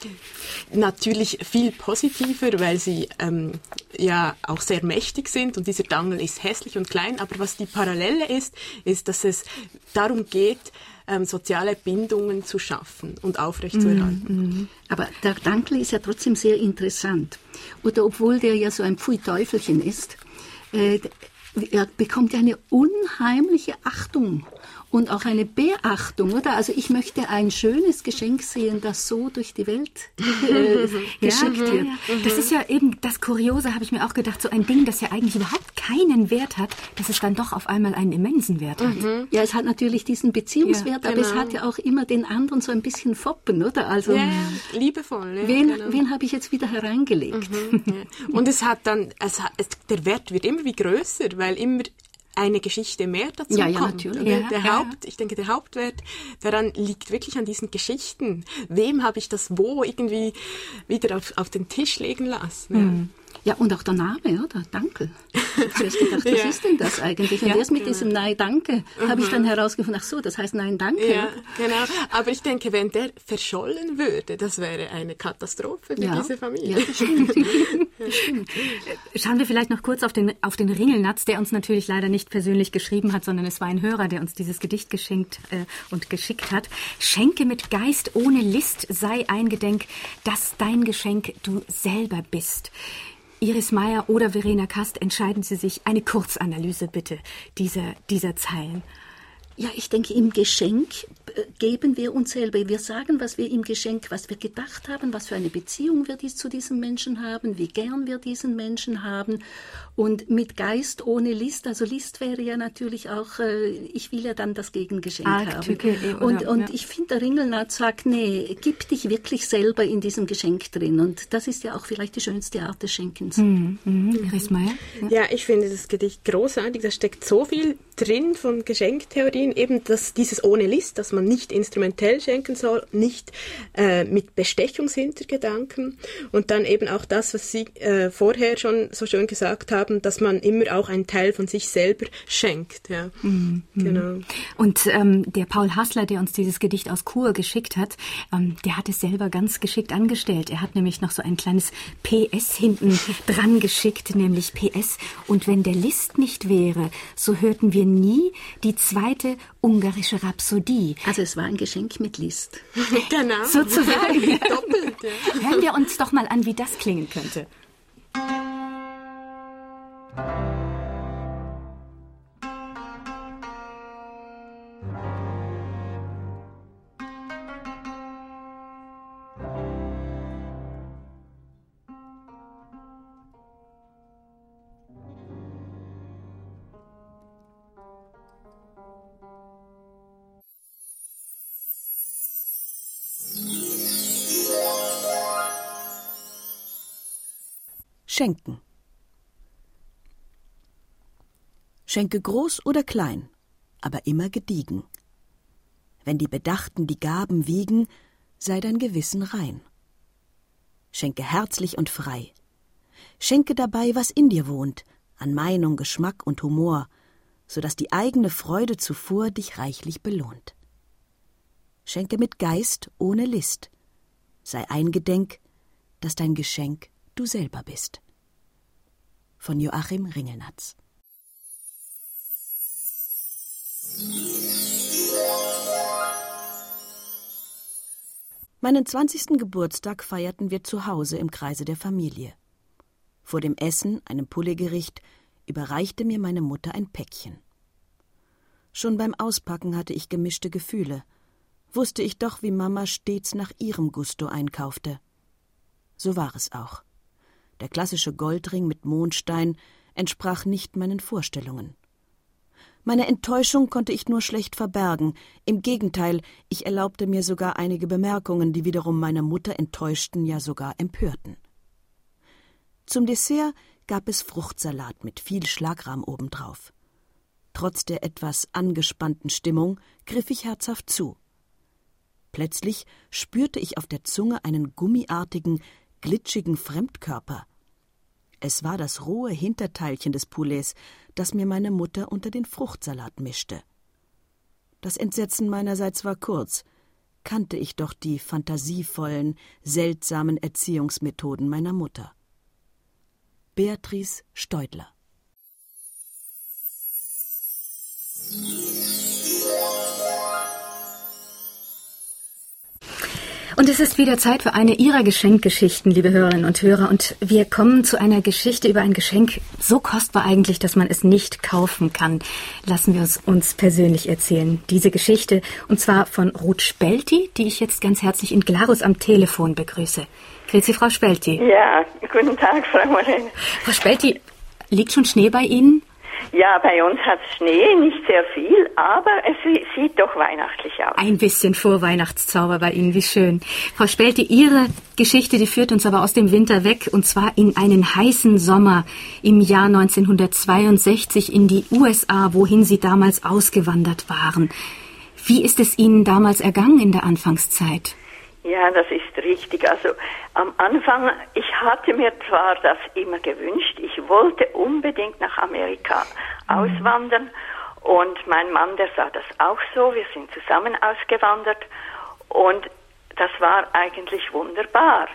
natürlich viel positiver, weil sie ähm, ja auch sehr mächtig sind und dieser Dangel ist hässlich und klein. Aber was die Parallele ist, ist, dass es darum geht, ähm, soziale Bindungen zu schaffen und aufrechtzuerhalten. Mm. Aber der Dangel ist ja trotzdem sehr interessant. Oder obwohl der ja so ein Pfui-Teufelchen ist, äh, er bekommt eine unheimliche Achtung und auch eine Beachtung, oder? Also ich möchte ein schönes Geschenk sehen, das so durch die Welt äh, geschickt ja, wird. Das ist ja eben das Kuriose, habe ich mir auch gedacht, so ein Ding, das ja eigentlich überhaupt keinen Wert hat, dass es dann doch auf einmal einen immensen Wert hat. Mhm. Ja, es hat natürlich diesen Beziehungswert, ja, genau. aber es genau. hat ja auch immer den anderen so ein bisschen foppen, oder? Also ja, liebevoll. Ja, wen, genau. wen habe ich jetzt wieder hereingelegt? Mhm, Und es hat dann, es hat, der Wert wird immer wie größer, weil immer eine Geschichte mehr dazu ja, ja, kommt. Natürlich. Ja, der ja, Haupt, ich denke, der Hauptwert daran liegt wirklich an diesen Geschichten. Wem habe ich das wo irgendwie wieder auf, auf den Tisch legen lassen? Mhm. Ja, und auch der Name, oder? Danke. Zuerst gedacht, was ja. ist denn das eigentlich? Und ja, erst mit genau. diesem Nein, danke, mhm. habe ich dann herausgefunden, ach so, das heißt Nein, danke. Ja, genau. Aber ich denke, wenn der verschollen würde, das wäre eine Katastrophe für ja. diese Familie. Ja, das stimmt. das stimmt. Schauen wir vielleicht noch kurz auf den, auf den Ringelnatz, der uns natürlich leider nicht persönlich geschrieben hat, sondern es war ein Hörer, der uns dieses Gedicht geschenkt äh, und geschickt hat. Schenke mit Geist ohne List, sei eingedenk, dass dein Geschenk du selber bist. Iris Meyer oder Verena Kast, entscheiden Sie sich. Eine Kurzanalyse bitte dieser, dieser Zeilen. Ja, ich denke, im Geschenk geben wir uns selber. Wir sagen, was wir im Geschenk, was wir gedacht haben, was für eine Beziehung wir dies zu diesem Menschen haben, wie gern wir diesen Menschen haben. Und mit Geist ohne List, also List wäre ja natürlich auch, äh, ich will ja dann das Gegengeschenk Arg, haben. Eh, und, und ja. ich finde, der Ringelnaut sagt, nee, gib dich wirklich selber in diesem Geschenk drin. Und das ist ja auch vielleicht die schönste Art des Schenkens. Mhm. Mhm. Ja, ich finde das Gedicht großartig. Da steckt so viel drin von Geschenktheorien, eben dass dieses ohne List, dass man nicht instrumentell schenken soll, nicht äh, mit Bestechungshintergedanken und dann eben auch das, was Sie äh, vorher schon so schön gesagt haben, dass man immer auch einen Teil von sich selber schenkt. Ja. Mhm. Genau. Und ähm, der Paul Hassler, der uns dieses Gedicht aus Chur geschickt hat, ähm, der hat es selber ganz geschickt angestellt. Er hat nämlich noch so ein kleines PS hinten dran geschickt, nämlich PS. Und wenn der List nicht wäre, so hörten wir nie die zweite ungarische Rhapsodie. Also es war ein Geschenk mit List. genau. Sozusagen. Doppelt. Ja. Hören wir uns doch mal an, wie das klingen könnte. Schenken. Schenke groß oder klein, aber immer gediegen. Wenn die Bedachten die Gaben wiegen, sei dein Gewissen rein. Schenke herzlich und frei. Schenke dabei, was in dir wohnt, an Meinung, Geschmack und Humor, so dass die eigene Freude zuvor dich reichlich belohnt. Schenke mit Geist ohne List. Sei eingedenk, dass dein Geschenk du selber bist von Joachim Ringelnatz. Meinen 20. Geburtstag feierten wir zu Hause im Kreise der Familie. Vor dem Essen, einem Pullegericht, überreichte mir meine Mutter ein Päckchen. Schon beim Auspacken hatte ich gemischte Gefühle. Wusste ich doch, wie Mama stets nach ihrem Gusto einkaufte. So war es auch. Der klassische Goldring mit Mondstein entsprach nicht meinen Vorstellungen. Meine Enttäuschung konnte ich nur schlecht verbergen. Im Gegenteil, ich erlaubte mir sogar einige Bemerkungen, die wiederum meine Mutter enttäuschten, ja sogar empörten. Zum Dessert gab es Fruchtsalat mit viel Schlagrahm obendrauf. Trotz der etwas angespannten Stimmung griff ich herzhaft zu. Plötzlich spürte ich auf der Zunge einen gummiartigen, glitschigen Fremdkörper. Es war das rohe Hinterteilchen des Poulets, das mir meine Mutter unter den Fruchtsalat mischte. Das Entsetzen meinerseits war kurz, kannte ich doch die fantasievollen, seltsamen Erziehungsmethoden meiner Mutter. Beatrice Steudler Und es ist wieder Zeit für eine Ihrer Geschenkgeschichten, liebe Hörerinnen und Hörer. Und wir kommen zu einer Geschichte über ein Geschenk, so kostbar eigentlich, dass man es nicht kaufen kann. Lassen wir es uns persönlich erzählen. Diese Geschichte, und zwar von Ruth Spelti, die ich jetzt ganz herzlich in Glarus am Telefon begrüße. Grüezi, Frau Spelti. Ja, guten Tag, Frau Morell. Frau Spelti, liegt schon Schnee bei Ihnen? Ja, bei uns hat Schnee, nicht sehr viel, aber es sieht doch weihnachtlich aus. Ein bisschen Vorweihnachtszauber bei Ihnen, wie schön. Frau Spelte, Ihre Geschichte, die führt uns aber aus dem Winter weg, und zwar in einen heißen Sommer im Jahr 1962 in die USA, wohin Sie damals ausgewandert waren. Wie ist es Ihnen damals ergangen in der Anfangszeit? Ja, das ist richtig. Also am Anfang, ich hatte mir zwar das immer gewünscht, ich wollte unbedingt nach Amerika mhm. auswandern und mein Mann, der sah das auch so, wir sind zusammen ausgewandert und das war eigentlich wunderbar.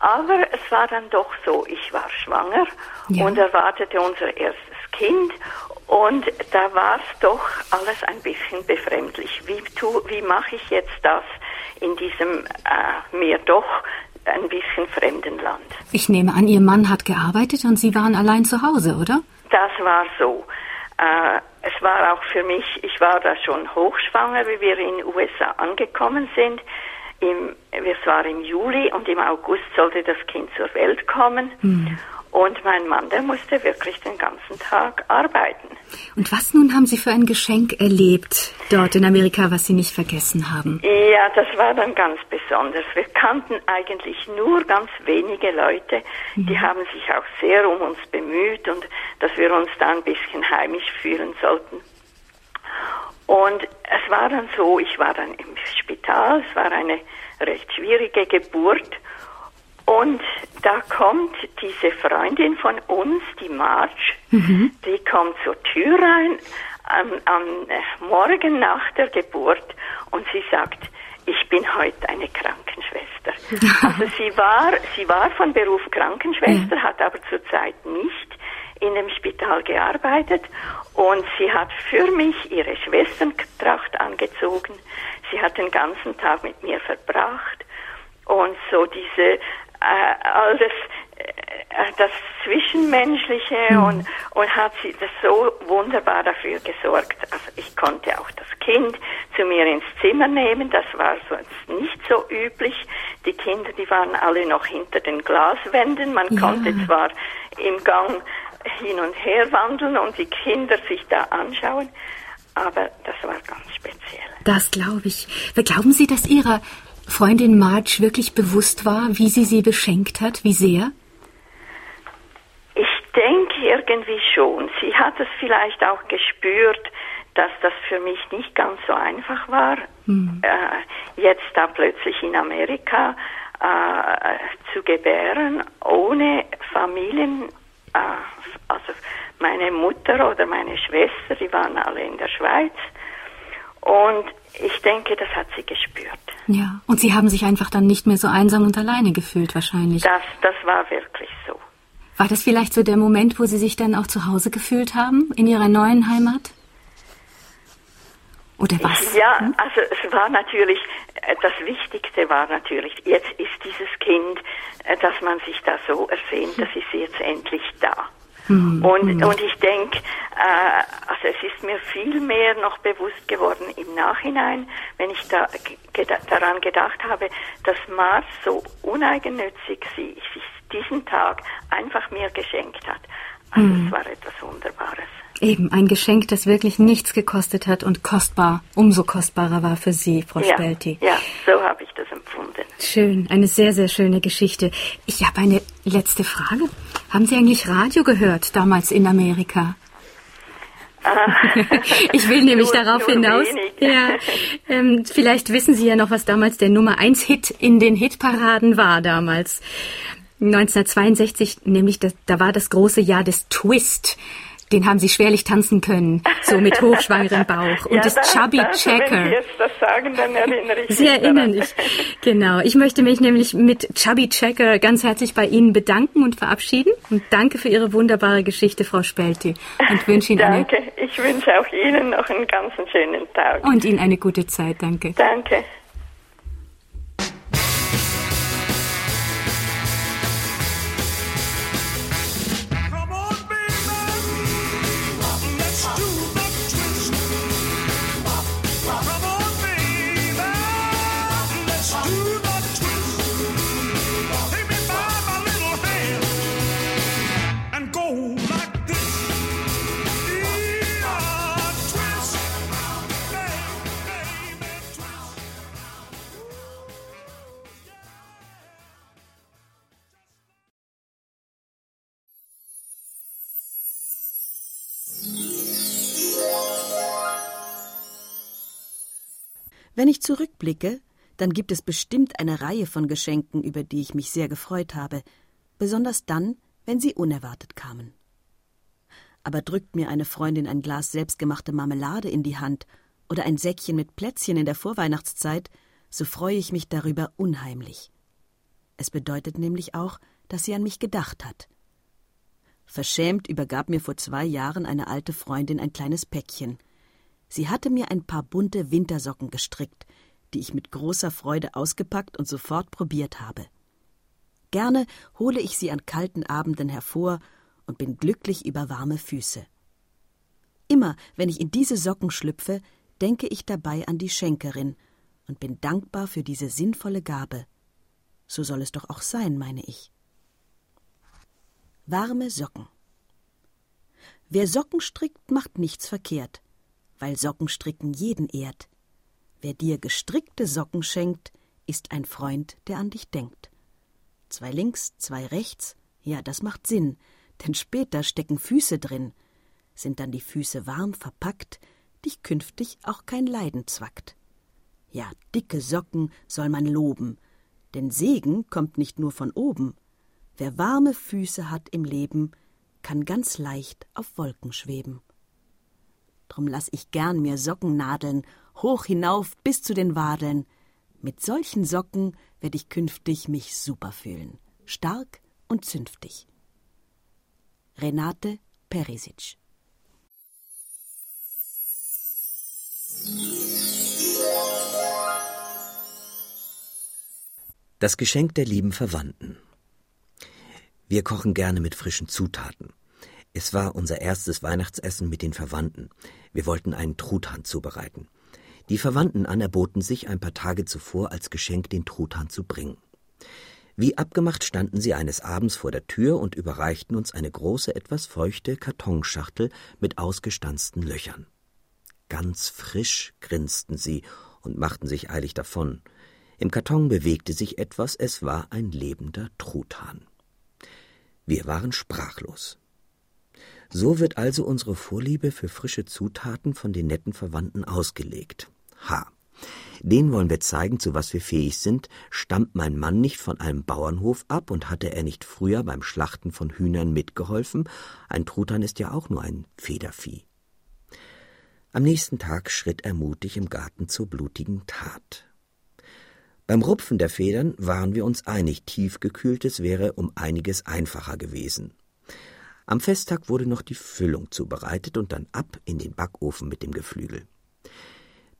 Aber es war dann doch so, ich war schwanger ja. und erwartete unser erstes Kind und da war es doch alles ein bisschen befremdlich. Wie, wie mache ich jetzt das? in diesem äh, mir doch ein bisschen fremden Land. Ich nehme an, Ihr Mann hat gearbeitet und Sie waren allein zu Hause, oder? Das war so. Äh, es war auch für mich, ich war da schon hochschwanger, wie wir in den USA angekommen sind. Im, es war im Juli und im August sollte das Kind zur Welt kommen. Mhm. Und mein Mann, der musste wirklich den ganzen Tag arbeiten. Und was nun haben Sie für ein Geschenk erlebt dort in Amerika, was Sie nicht vergessen haben? Ja, das war dann ganz besonders. Wir kannten eigentlich nur ganz wenige Leute. Die mhm. haben sich auch sehr um uns bemüht und dass wir uns da ein bisschen heimisch fühlen sollten. Und es war dann so, ich war dann im Spital, es war eine recht schwierige Geburt und da kommt diese Freundin von uns, die Marge, mhm. die kommt zur Tür rein am, am Morgen nach der Geburt und sie sagt, ich bin heute eine Krankenschwester. Also sie war, sie war von Beruf Krankenschwester, ja. hat aber zurzeit nicht in dem Spital gearbeitet und sie hat für mich ihre Schwesterntracht angezogen. Sie hat den ganzen Tag mit mir verbracht und so diese äh, all das, äh, das Zwischenmenschliche mhm. und, und hat sie das so wunderbar dafür gesorgt. Also ich konnte auch das Kind zu mir ins Zimmer nehmen, das war sonst nicht so üblich. Die Kinder, die waren alle noch hinter den Glaswänden. Man ja. konnte zwar im Gang hin und her wandeln und die Kinder sich da anschauen, aber das war ganz speziell. Das glaube ich. Glauben Sie, dass Ihre Freundin Marge wirklich bewusst war, wie sie sie beschenkt hat, wie sehr? Ich denke irgendwie schon. Sie hat es vielleicht auch gespürt, dass das für mich nicht ganz so einfach war, hm. äh, jetzt da plötzlich in Amerika äh, zu gebären, ohne Familien, äh, also meine Mutter oder meine Schwester, die waren alle in der Schweiz. Und ich denke, das hat sie gespürt. Ja, und Sie haben sich einfach dann nicht mehr so einsam und alleine gefühlt wahrscheinlich. Das, das war wirklich so. War das vielleicht so der Moment, wo Sie sich dann auch zu Hause gefühlt haben, in Ihrer neuen Heimat? Oder was? Ja, hm? also es war natürlich, das Wichtigste war natürlich, jetzt ist dieses Kind, äh, dass man sich da so ersehnt, das ist jetzt endlich da. Mhm. Und, mhm. und ich denke, äh, also es ist mir viel mehr noch bewusst geworden im Nachhinein, wenn ich da geda daran gedacht habe, dass Mars so uneigennützig sie, sich diesen Tag einfach mir geschenkt hat. Also mhm. es war etwas Wunderbares. Eben, ein Geschenk, das wirklich nichts gekostet hat und kostbar, umso kostbarer war für Sie, Frau ja, Spelti. Ja, so habe ich das empfunden. Schön, eine sehr, sehr schöne Geschichte. Ich habe eine letzte Frage. Haben Sie eigentlich Radio gehört damals in Amerika? Ah. ich will nämlich nur, darauf nur hinaus. Ja, ähm, vielleicht wissen Sie ja noch, was damals der Nummer 1 Hit in den Hitparaden war damals. 1962, nämlich das, da war das große Jahr des Twist den haben sie schwerlich tanzen können, so mit hochschwangerem Bauch. Und ja, das da, Chubby da, Checker. Wenn Sie jetzt das sagen, dann erinnere ich Sie mich erinnern sich. Genau. Ich möchte mich nämlich mit Chubby Checker ganz herzlich bei Ihnen bedanken und verabschieden. Und danke für Ihre wunderbare Geschichte, Frau Spelti. Und wünsche Ihnen danke. eine... Ich wünsche auch Ihnen noch einen ganz schönen Tag. Und Ihnen eine gute Zeit. Danke. Danke. Wenn ich zurückblicke, dann gibt es bestimmt eine Reihe von Geschenken, über die ich mich sehr gefreut habe, besonders dann, wenn sie unerwartet kamen. Aber drückt mir eine Freundin ein Glas selbstgemachte Marmelade in die Hand oder ein Säckchen mit Plätzchen in der Vorweihnachtszeit, so freue ich mich darüber unheimlich. Es bedeutet nämlich auch, dass sie an mich gedacht hat. Verschämt übergab mir vor zwei Jahren eine alte Freundin ein kleines Päckchen. Sie hatte mir ein paar bunte Wintersocken gestrickt, die ich mit großer Freude ausgepackt und sofort probiert habe. Gerne hole ich sie an kalten Abenden hervor und bin glücklich über warme Füße. Immer, wenn ich in diese Socken schlüpfe, denke ich dabei an die Schenkerin und bin dankbar für diese sinnvolle Gabe. So soll es doch auch sein, meine ich. Warme Socken. Wer Socken strickt, macht nichts verkehrt, weil Sockenstricken jeden ehrt. Wer dir gestrickte Socken schenkt, ist ein Freund, der an dich denkt. Zwei links, zwei rechts, ja, das macht Sinn, denn später stecken Füße drin. Sind dann die Füße warm verpackt, dich künftig auch kein Leiden zwackt. Ja, dicke Socken soll man loben, denn Segen kommt nicht nur von oben. Wer warme Füße hat im Leben, kann ganz leicht auf Wolken schweben. Drum lass ich gern mir Socken nadeln, hoch hinauf bis zu den Wadeln. Mit solchen Socken werd ich künftig mich super fühlen, stark und zünftig. Renate Perisic Das Geschenk der lieben Verwandten. Wir kochen gerne mit frischen Zutaten. Es war unser erstes Weihnachtsessen mit den Verwandten. Wir wollten einen Truthahn zubereiten. Die Verwandten anerboten sich ein paar Tage zuvor als Geschenk den Truthahn zu bringen. Wie abgemacht standen sie eines Abends vor der Tür und überreichten uns eine große, etwas feuchte Kartonschachtel mit ausgestanzten Löchern. Ganz frisch grinsten sie und machten sich eilig davon. Im Karton bewegte sich etwas, es war ein lebender Truthahn. Wir waren sprachlos. So wird also unsere Vorliebe für frische Zutaten von den netten Verwandten ausgelegt. Ha. Den wollen wir zeigen, zu was wir fähig sind. Stammt mein Mann nicht von einem Bauernhof ab und hatte er nicht früher beim Schlachten von Hühnern mitgeholfen? Ein Truthahn ist ja auch nur ein Federvieh. Am nächsten Tag schritt er mutig im Garten zur blutigen Tat. Beim Rupfen der Federn waren wir uns einig, tiefgekühltes wäre um einiges einfacher gewesen. Am Festtag wurde noch die Füllung zubereitet und dann ab in den Backofen mit dem Geflügel.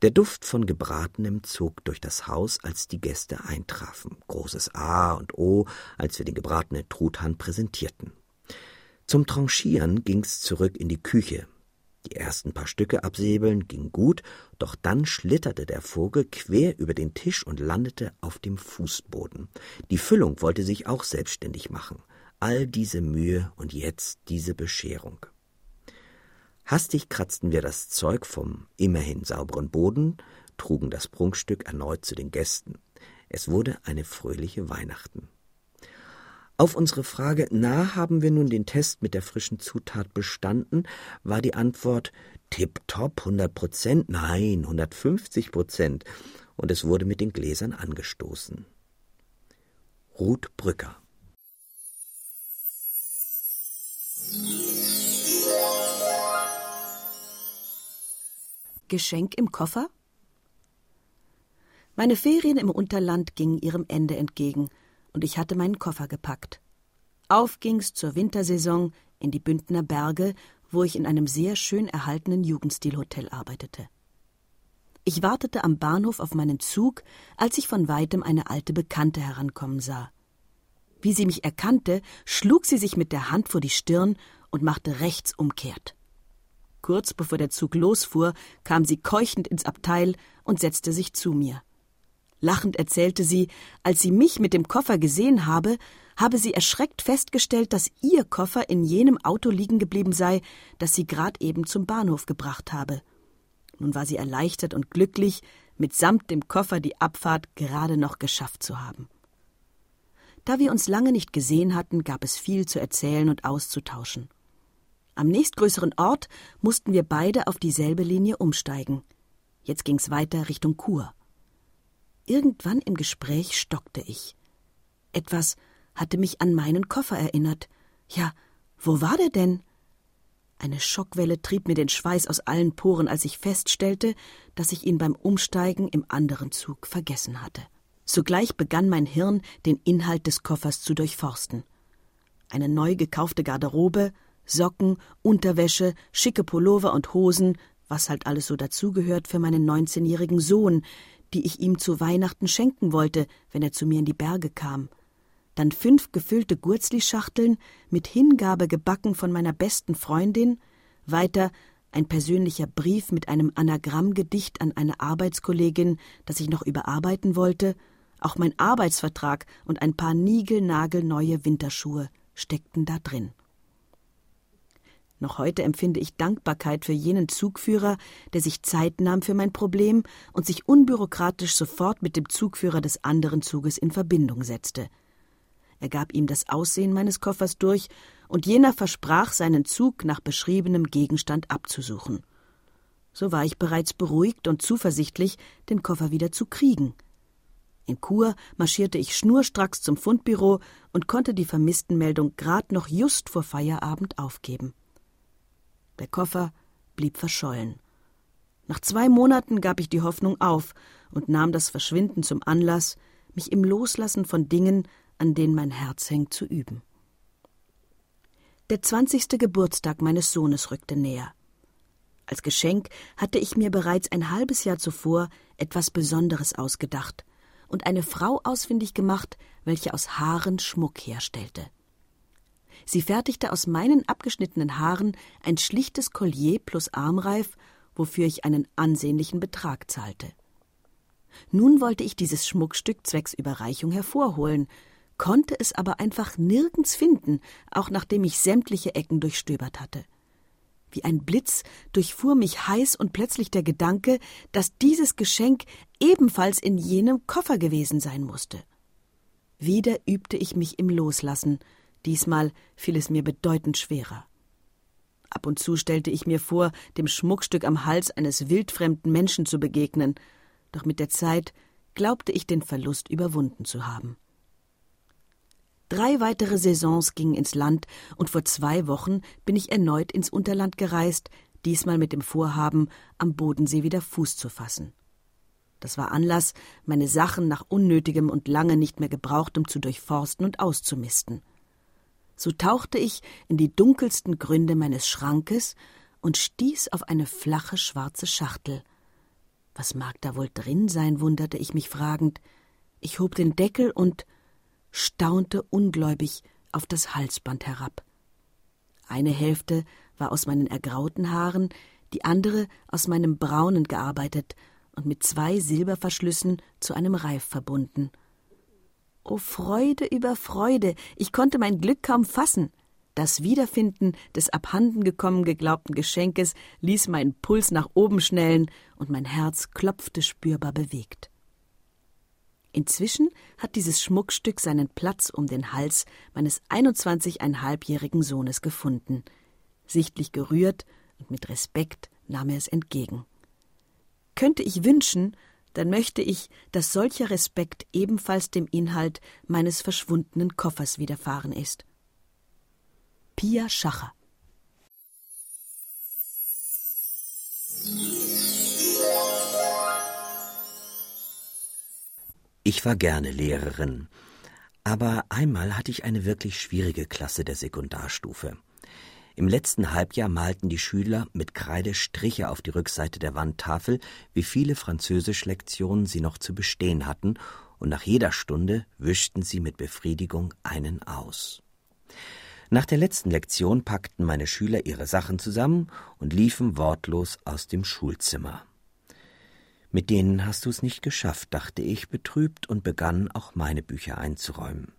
Der Duft von Gebratenem zog durch das Haus, als die Gäste eintrafen. Großes A und O, als wir den gebratenen Truthahn präsentierten. Zum Tranchieren ging's zurück in die Küche. Die ersten paar Stücke absäbeln ging gut, doch dann schlitterte der Vogel quer über den Tisch und landete auf dem Fußboden. Die Füllung wollte sich auch selbstständig machen. All diese Mühe und jetzt diese Bescherung. Hastig kratzten wir das Zeug vom immerhin sauberen Boden, trugen das Prunkstück erneut zu den Gästen. Es wurde eine fröhliche Weihnachten. Auf unsere Frage, na, haben wir nun den Test mit der frischen Zutat bestanden, war die Antwort tipptopp, 100 Prozent, nein, 150 Prozent. Und es wurde mit den Gläsern angestoßen. Ruth Brücker Geschenk im Koffer? Meine Ferien im Unterland gingen ihrem Ende entgegen und ich hatte meinen Koffer gepackt. Auf ging's zur Wintersaison in die Bündner Berge, wo ich in einem sehr schön erhaltenen Jugendstilhotel arbeitete. Ich wartete am Bahnhof auf meinen Zug, als ich von weitem eine alte Bekannte herankommen sah. Wie sie mich erkannte, schlug sie sich mit der Hand vor die Stirn und machte rechts umkehrt. Kurz bevor der Zug losfuhr, kam sie keuchend ins Abteil und setzte sich zu mir. Lachend erzählte sie, als sie mich mit dem Koffer gesehen habe, habe sie erschreckt festgestellt, dass ihr Koffer in jenem Auto liegen geblieben sei, das sie grad eben zum Bahnhof gebracht habe. Nun war sie erleichtert und glücklich, mitsamt dem Koffer die Abfahrt gerade noch geschafft zu haben. Da wir uns lange nicht gesehen hatten, gab es viel zu erzählen und auszutauschen. Am nächstgrößeren Ort mussten wir beide auf dieselbe Linie umsteigen. Jetzt ging's weiter Richtung Chur. Irgendwann im Gespräch stockte ich. Etwas hatte mich an meinen Koffer erinnert. Ja, wo war der denn? Eine Schockwelle trieb mir den Schweiß aus allen Poren, als ich feststellte, dass ich ihn beim Umsteigen im anderen Zug vergessen hatte. Sogleich begann mein Hirn, den Inhalt des Koffers zu durchforsten. Eine neu gekaufte Garderobe, Socken, Unterwäsche, schicke Pullover und Hosen, was halt alles so dazugehört für meinen neunzehnjährigen Sohn, die ich ihm zu Weihnachten schenken wollte, wenn er zu mir in die Berge kam. Dann fünf gefüllte Gurzli-Schachteln, mit Hingabe gebacken von meiner besten Freundin, weiter ein persönlicher Brief mit einem Anagrammgedicht an eine Arbeitskollegin, das ich noch überarbeiten wollte, auch mein Arbeitsvertrag und ein paar niegelnagelneue Winterschuhe steckten da drin. Noch heute empfinde ich Dankbarkeit für jenen Zugführer, der sich Zeit nahm für mein Problem und sich unbürokratisch sofort mit dem Zugführer des anderen Zuges in Verbindung setzte. Er gab ihm das Aussehen meines Koffers durch, und jener versprach, seinen Zug nach beschriebenem Gegenstand abzusuchen. So war ich bereits beruhigt und zuversichtlich, den Koffer wieder zu kriegen. In Chur marschierte ich schnurstracks zum Fundbüro und konnte die Vermisstenmeldung grad noch just vor Feierabend aufgeben. Der Koffer blieb verschollen. Nach zwei Monaten gab ich die Hoffnung auf und nahm das Verschwinden zum Anlass, mich im Loslassen von Dingen, an denen mein Herz hängt, zu üben. Der zwanzigste Geburtstag meines Sohnes rückte näher. Als Geschenk hatte ich mir bereits ein halbes Jahr zuvor etwas Besonderes ausgedacht und eine Frau ausfindig gemacht, welche aus Haaren Schmuck herstellte. Sie fertigte aus meinen abgeschnittenen Haaren ein schlichtes Collier plus Armreif, wofür ich einen ansehnlichen Betrag zahlte. Nun wollte ich dieses Schmuckstück zwecks Überreichung hervorholen, konnte es aber einfach nirgends finden, auch nachdem ich sämtliche Ecken durchstöbert hatte. Wie ein Blitz durchfuhr mich heiß und plötzlich der Gedanke, dass dieses Geschenk ebenfalls in jenem Koffer gewesen sein musste. Wieder übte ich mich im Loslassen, diesmal fiel es mir bedeutend schwerer. Ab und zu stellte ich mir vor, dem Schmuckstück am Hals eines wildfremden Menschen zu begegnen, doch mit der Zeit glaubte ich den Verlust überwunden zu haben. Drei weitere Saisons gingen ins Land, und vor zwei Wochen bin ich erneut ins Unterland gereist, diesmal mit dem Vorhaben, am Bodensee wieder Fuß zu fassen. Das war Anlass, meine Sachen nach unnötigem und lange nicht mehr gebrauchtem zu durchforsten und auszumisten. So tauchte ich in die dunkelsten Gründe meines Schrankes und stieß auf eine flache schwarze Schachtel. Was mag da wohl drin sein, wunderte ich mich fragend. Ich hob den Deckel und staunte ungläubig auf das Halsband herab. Eine Hälfte war aus meinen ergrauten Haaren, die andere aus meinem braunen gearbeitet und mit zwei Silberverschlüssen zu einem Reif verbunden. O oh, Freude über Freude, ich konnte mein Glück kaum fassen. Das Wiederfinden des abhanden gekommen geglaubten Geschenkes ließ meinen Puls nach oben schnellen und mein Herz klopfte spürbar bewegt. Inzwischen hat dieses Schmuckstück seinen Platz um den Hals meines einundzwanzigeinhalbjährigen Sohnes gefunden. Sichtlich gerührt und mit Respekt nahm er es entgegen. Könnte ich wünschen, dann möchte ich, dass solcher Respekt ebenfalls dem Inhalt meines verschwundenen Koffers widerfahren ist. Pia Schacher Ich war gerne Lehrerin, aber einmal hatte ich eine wirklich schwierige Klasse der Sekundarstufe. Im letzten Halbjahr malten die Schüler mit Kreide Striche auf die Rückseite der Wandtafel, wie viele Französischlektionen sie noch zu bestehen hatten, und nach jeder Stunde wischten sie mit Befriedigung einen aus. Nach der letzten Lektion packten meine Schüler ihre Sachen zusammen und liefen wortlos aus dem Schulzimmer. Mit denen hast du es nicht geschafft, dachte ich betrübt und begann auch meine Bücher einzuräumen.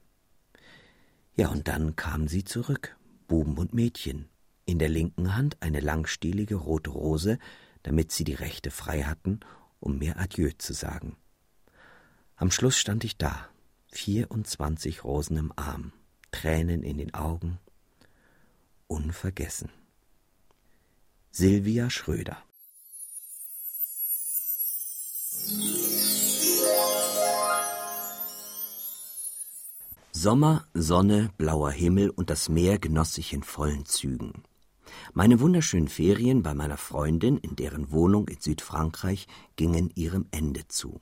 Ja, und dann kamen sie zurück, Buben und Mädchen, in der linken Hand eine langstielige rote Rose, damit sie die rechte frei hatten, um mir Adieu zu sagen. Am Schluss stand ich da, vierundzwanzig Rosen im Arm, Tränen in den Augen, unvergessen. Silvia Schröder Sommer, Sonne, blauer Himmel und das Meer genoss ich in vollen Zügen. Meine wunderschönen Ferien bei meiner Freundin in deren Wohnung in Südfrankreich gingen ihrem Ende zu.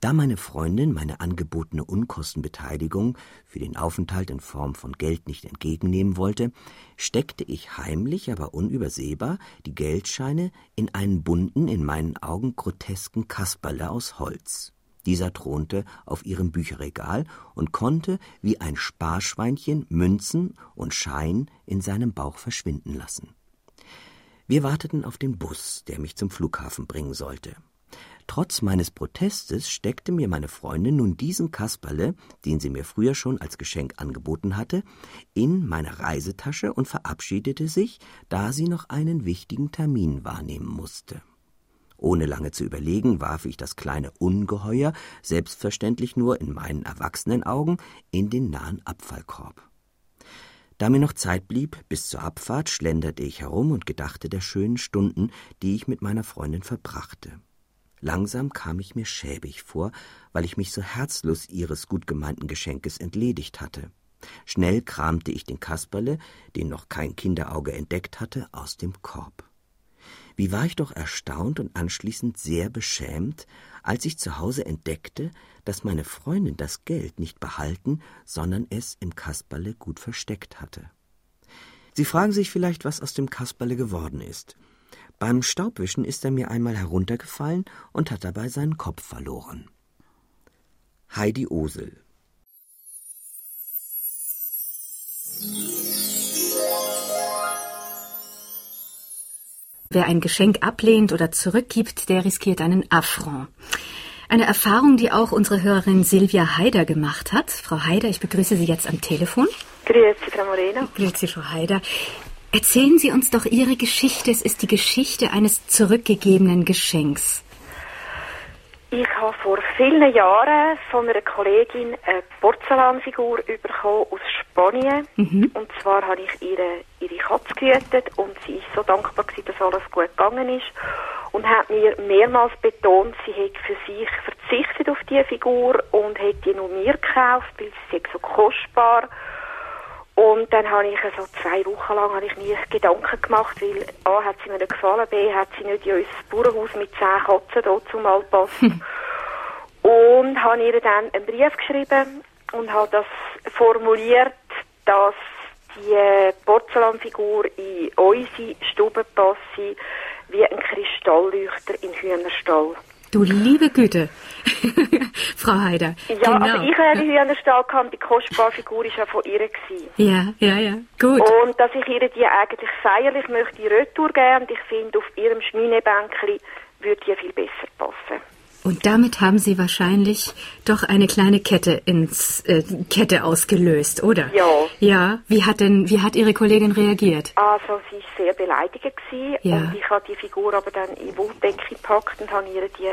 Da meine Freundin meine angebotene Unkostenbeteiligung für den Aufenthalt in Form von Geld nicht entgegennehmen wollte, steckte ich heimlich, aber unübersehbar die Geldscheine in einen bunten, in meinen Augen grotesken Kasperle aus Holz. Dieser thronte auf ihrem Bücherregal und konnte wie ein Sparschweinchen Münzen und Schein in seinem Bauch verschwinden lassen. Wir warteten auf den Bus, der mich zum Flughafen bringen sollte. Trotz meines Protestes steckte mir meine Freundin nun diesen Kasperle, den sie mir früher schon als Geschenk angeboten hatte, in meine Reisetasche und verabschiedete sich, da sie noch einen wichtigen Termin wahrnehmen musste. Ohne lange zu überlegen, warf ich das kleine Ungeheuer, selbstverständlich nur in meinen erwachsenen Augen, in den nahen Abfallkorb. Da mir noch Zeit blieb bis zur Abfahrt, schlenderte ich herum und gedachte der schönen Stunden, die ich mit meiner Freundin verbrachte. Langsam kam ich mir schäbig vor, weil ich mich so herzlos ihres gut gemeinten Geschenkes entledigt hatte. Schnell kramte ich den Kasperle, den noch kein Kinderauge entdeckt hatte, aus dem Korb. Wie war ich doch erstaunt und anschließend sehr beschämt, als ich zu Hause entdeckte, dass meine Freundin das Geld nicht behalten, sondern es im Kasperle gut versteckt hatte. Sie fragen sich vielleicht, was aus dem Kasperle geworden ist. Beim Staubwischen ist er mir einmal heruntergefallen und hat dabei seinen Kopf verloren. Heidi Osel Wer ein Geschenk ablehnt oder zurückgibt, der riskiert einen Affront. Eine Erfahrung, die auch unsere Hörerin Silvia Haider gemacht hat. Frau Haider, ich begrüße Sie jetzt am Telefon. Grüezi, Frau Moreno. Grüezi, Frau Haider. Erzählen Sie uns doch Ihre Geschichte. Es ist die Geschichte eines zurückgegebenen Geschenks. Ich habe vor vielen Jahren von einer Kollegin eine Porzellanfigur bekommen aus Spanien. Mhm. Und zwar habe ich ihre, ihre Katze gehütet und sie ist so dankbar gewesen, dass alles gut gegangen ist. Und hat mir mehrmals betont, sie hätte für sich verzichtet auf diese Figur und hätte die nur mir gekauft, weil sie so kostbar ist und dann habe ich so zwei Wochen lang habe ich mir Gedanken gemacht, weil A hat sie mir nicht gefallen, B hat sie nicht in unser Bauernhaus mit zehn Katzen dort zum Malpass. und habe ihr dann einen Brief geschrieben und habe das formuliert, dass die Porzellanfigur in unsere Stube passe, wie ein Kristallleuchter in Hühnerstall. Du liebe Güte, Frau Heider. Ja, genau. also ich habe die Hühnerstall gehabt, die kostbare Figur war ja von ihr. Gewesen. Ja, ja, ja, gut. Und dass ich ihr die eigentlich feierlich möchte Retour geben und ich finde, auf ihrem Schminebänkchen würde die viel besser passen. Und damit haben Sie wahrscheinlich doch eine kleine Kette ins äh, Kette ausgelöst, oder? Ja. Ja. Wie hat denn wie hat Ihre Kollegin reagiert? Also sie ist sehr beleidigt gewesen ja. und ich habe die Figur aber dann in Wolldecke gepackt und habe ihr die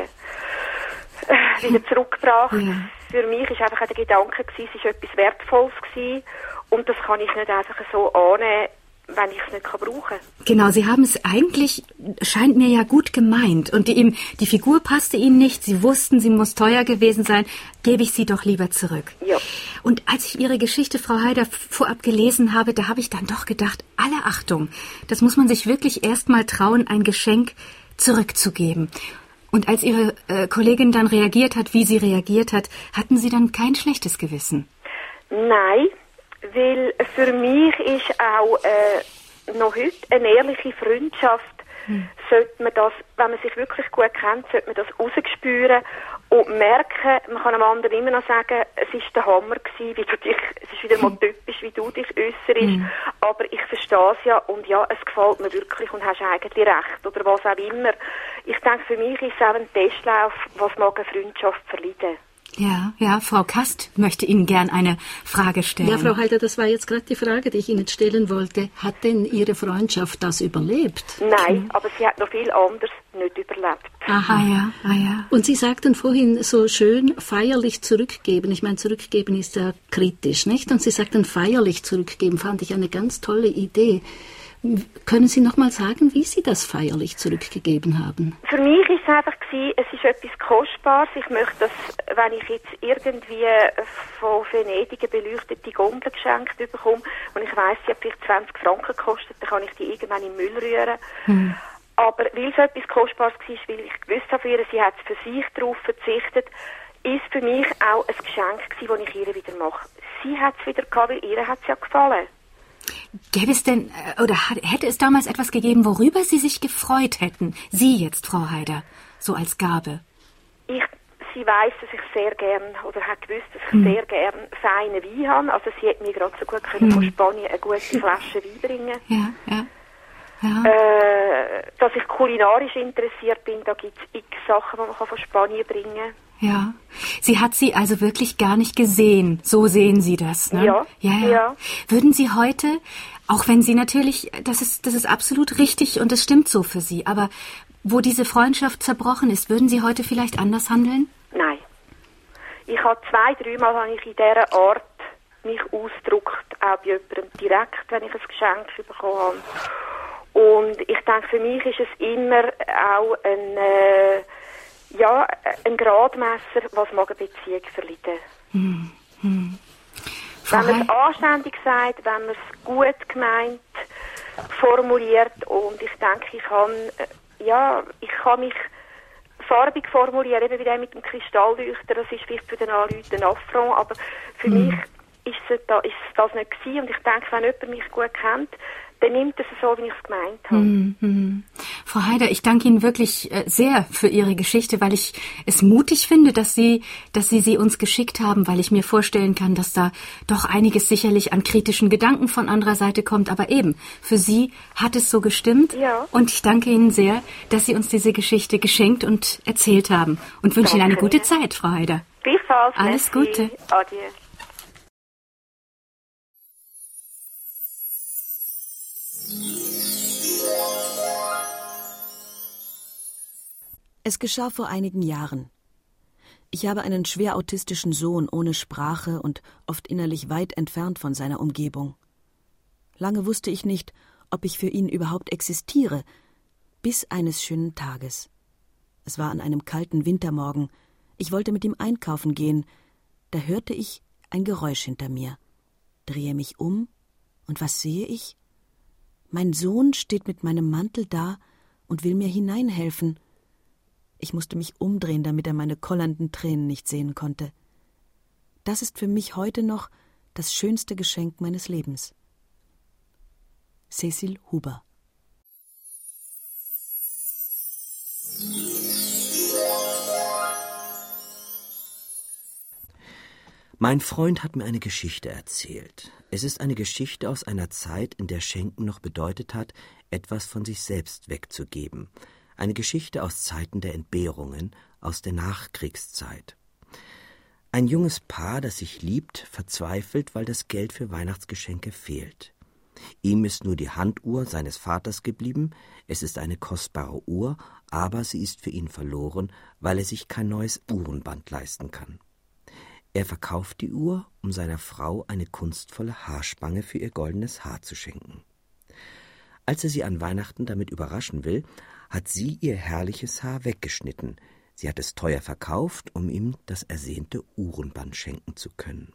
wieder zurückgebracht. Ja. Für mich ist einfach der Gedanke gewesen, es ist etwas Wertvolles gewesen und das kann ich nicht einfach so annehmen wenn ich es nicht kann brauchen kann. Genau, Sie haben es eigentlich, scheint mir ja gut gemeint. Und die, die Figur passte Ihnen nicht. Sie wussten, sie muss teuer gewesen sein. Gebe ich sie doch lieber zurück. Ja. Und als ich Ihre Geschichte, Frau Heider, vorab gelesen habe, da habe ich dann doch gedacht, alle Achtung, das muss man sich wirklich erst mal trauen, ein Geschenk zurückzugeben. Und als Ihre äh, Kollegin dann reagiert hat, wie sie reagiert hat, hatten Sie dann kein schlechtes Gewissen? Nein, weil für mich ist auch äh, noch heute eine ehrliche Freundschaft, hm. sollte man das, wenn man sich wirklich gut kennt, sollte man das rausspüren und merken, man kann einem anderen immer noch sagen, es ist der Hammer gewesen, wie du dich, es ist wieder mal typisch, wie du dich äußerst, hm. aber ich verstehe es ja und ja, es gefällt mir wirklich und hast eigentlich recht oder was auch immer. Ich denke, für mich ist es auch ein Testlauf, was mag eine Freundschaft verleiden. Ja, ja, Frau Kast möchte Ihnen gern eine Frage stellen. Ja, Frau Halter, das war jetzt gerade die Frage, die ich Ihnen stellen wollte. Hat denn Ihre Freundschaft das überlebt? Nein, mhm. aber sie hat noch viel anderes nicht überlebt. Aha, ah, ja, ah, ja. Und Sie sagten vorhin so schön feierlich zurückgeben. Ich meine, zurückgeben ist ja kritisch, nicht? Und Sie sagten feierlich zurückgeben, fand ich eine ganz tolle Idee. Können Sie noch mal sagen, wie Sie das feierlich zurückgegeben haben? Für mich ist es einfach gewesen, es ist etwas Kostbares. Ich möchte das, wenn ich jetzt irgendwie von Venedig eine beleuchtete Gondel geschenkt bekomme und ich weiß, sie hat vielleicht 20 Franken gekostet, dann kann ich die irgendwann in den Müll rühren. Hm. Aber weil es etwas Kostbares war, weil ich gewusst habe, sie hat für sich darauf verzichtet, ist für mich auch ein Geschenk gewesen, das ich ihr wieder mache. Sie hat es wieder gehabt, weil ihr hat es ja gefallen. Gäbe es denn, äh, oder hätte es damals etwas gegeben, worüber Sie sich gefreut hätten? Sie jetzt, Frau Heider, so als Gabe. Ich, sie weiß, dass ich sehr gern, oder hat gewusst, dass ich hm. sehr gern feine Wein habe. Also sie hat mir gerade so gut können hm. von Spanien eine gute Flasche Wein bringen. Ja, ja. Ja. Äh, dass ich kulinarisch interessiert bin, da gibt es x Sachen, die man von Spanien bringen kann. Ja. Sie hat sie also wirklich gar nicht gesehen. So sehen Sie das, ne? Ja. Ja, ja. ja. Würden Sie heute, auch wenn Sie natürlich, das ist, das ist absolut richtig und es stimmt so für Sie, aber wo diese Freundschaft zerbrochen ist, würden Sie heute vielleicht anders handeln? Nein. Ich habe zwei, dreimal habe ich in dieser Art mich ausgedrückt, auch bei jemandem direkt, wenn ich ein Geschenk bekommen habe. Und ich denke, für mich ist es immer auch ein, äh, ja, ein Gradmesser, was mag eine Beziehung verleiden. Hm. Hm. Wenn man es anständig sagt, wenn man es gut gemeint formuliert und ich denke, ich kann, äh, ja, ich kann mich farbig formulieren, eben wie der mit dem Kristallleuchter, das ist vielleicht für den Leuten ein Affront, aber für hm. mich ist es, da, ist es das nicht gewesen und ich denke, wenn jemand mich gut kennt, dann nimmt es so, wie ich es gemeint habe. Mm -hmm. Frau Heider, ich danke Ihnen wirklich äh, sehr für Ihre Geschichte, weil ich es mutig finde, dass Sie, dass Sie sie uns geschickt haben, weil ich mir vorstellen kann, dass da doch einiges sicherlich an kritischen Gedanken von anderer Seite kommt. Aber eben, für Sie hat es so gestimmt. Ja. Und ich danke Ihnen sehr, dass Sie uns diese Geschichte geschenkt und erzählt haben. Und wünsche danke Ihnen eine gute Zeit, Frau Heider. Alles Gute. Adieu. Es geschah vor einigen Jahren. Ich habe einen schwer autistischen Sohn ohne Sprache und oft innerlich weit entfernt von seiner Umgebung. Lange wusste ich nicht, ob ich für ihn überhaupt existiere, bis eines schönen Tages. Es war an einem kalten Wintermorgen. Ich wollte mit ihm einkaufen gehen. Da hörte ich ein Geräusch hinter mir. Drehe mich um, und was sehe ich? Mein Sohn steht mit meinem Mantel da und will mir hineinhelfen. Ich musste mich umdrehen, damit er meine kollernden Tränen nicht sehen konnte. Das ist für mich heute noch das schönste Geschenk meines Lebens. Cecil Huber Mein Freund hat mir eine Geschichte erzählt. Es ist eine Geschichte aus einer Zeit, in der Schenken noch bedeutet hat, etwas von sich selbst wegzugeben, eine Geschichte aus Zeiten der Entbehrungen, aus der Nachkriegszeit. Ein junges Paar, das sich liebt, verzweifelt, weil das Geld für Weihnachtsgeschenke fehlt. Ihm ist nur die Handuhr seines Vaters geblieben, es ist eine kostbare Uhr, aber sie ist für ihn verloren, weil er sich kein neues Uhrenband leisten kann. Er verkauft die Uhr, um seiner Frau eine kunstvolle Haarspange für ihr goldenes Haar zu schenken. Als er sie an Weihnachten damit überraschen will, hat sie ihr herrliches Haar weggeschnitten. Sie hat es teuer verkauft, um ihm das ersehnte Uhrenband schenken zu können.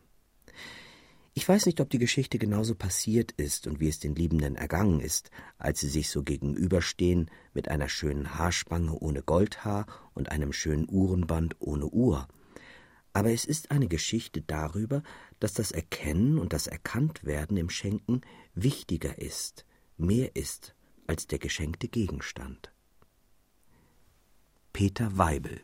Ich weiß nicht, ob die Geschichte genauso passiert ist und wie es den Liebenden ergangen ist, als sie sich so gegenüberstehen mit einer schönen Haarspange ohne Goldhaar und einem schönen Uhrenband ohne Uhr. Aber es ist eine Geschichte darüber, dass das Erkennen und das Erkanntwerden im Schenken wichtiger ist, mehr ist als der geschenkte Gegenstand. Peter Weibel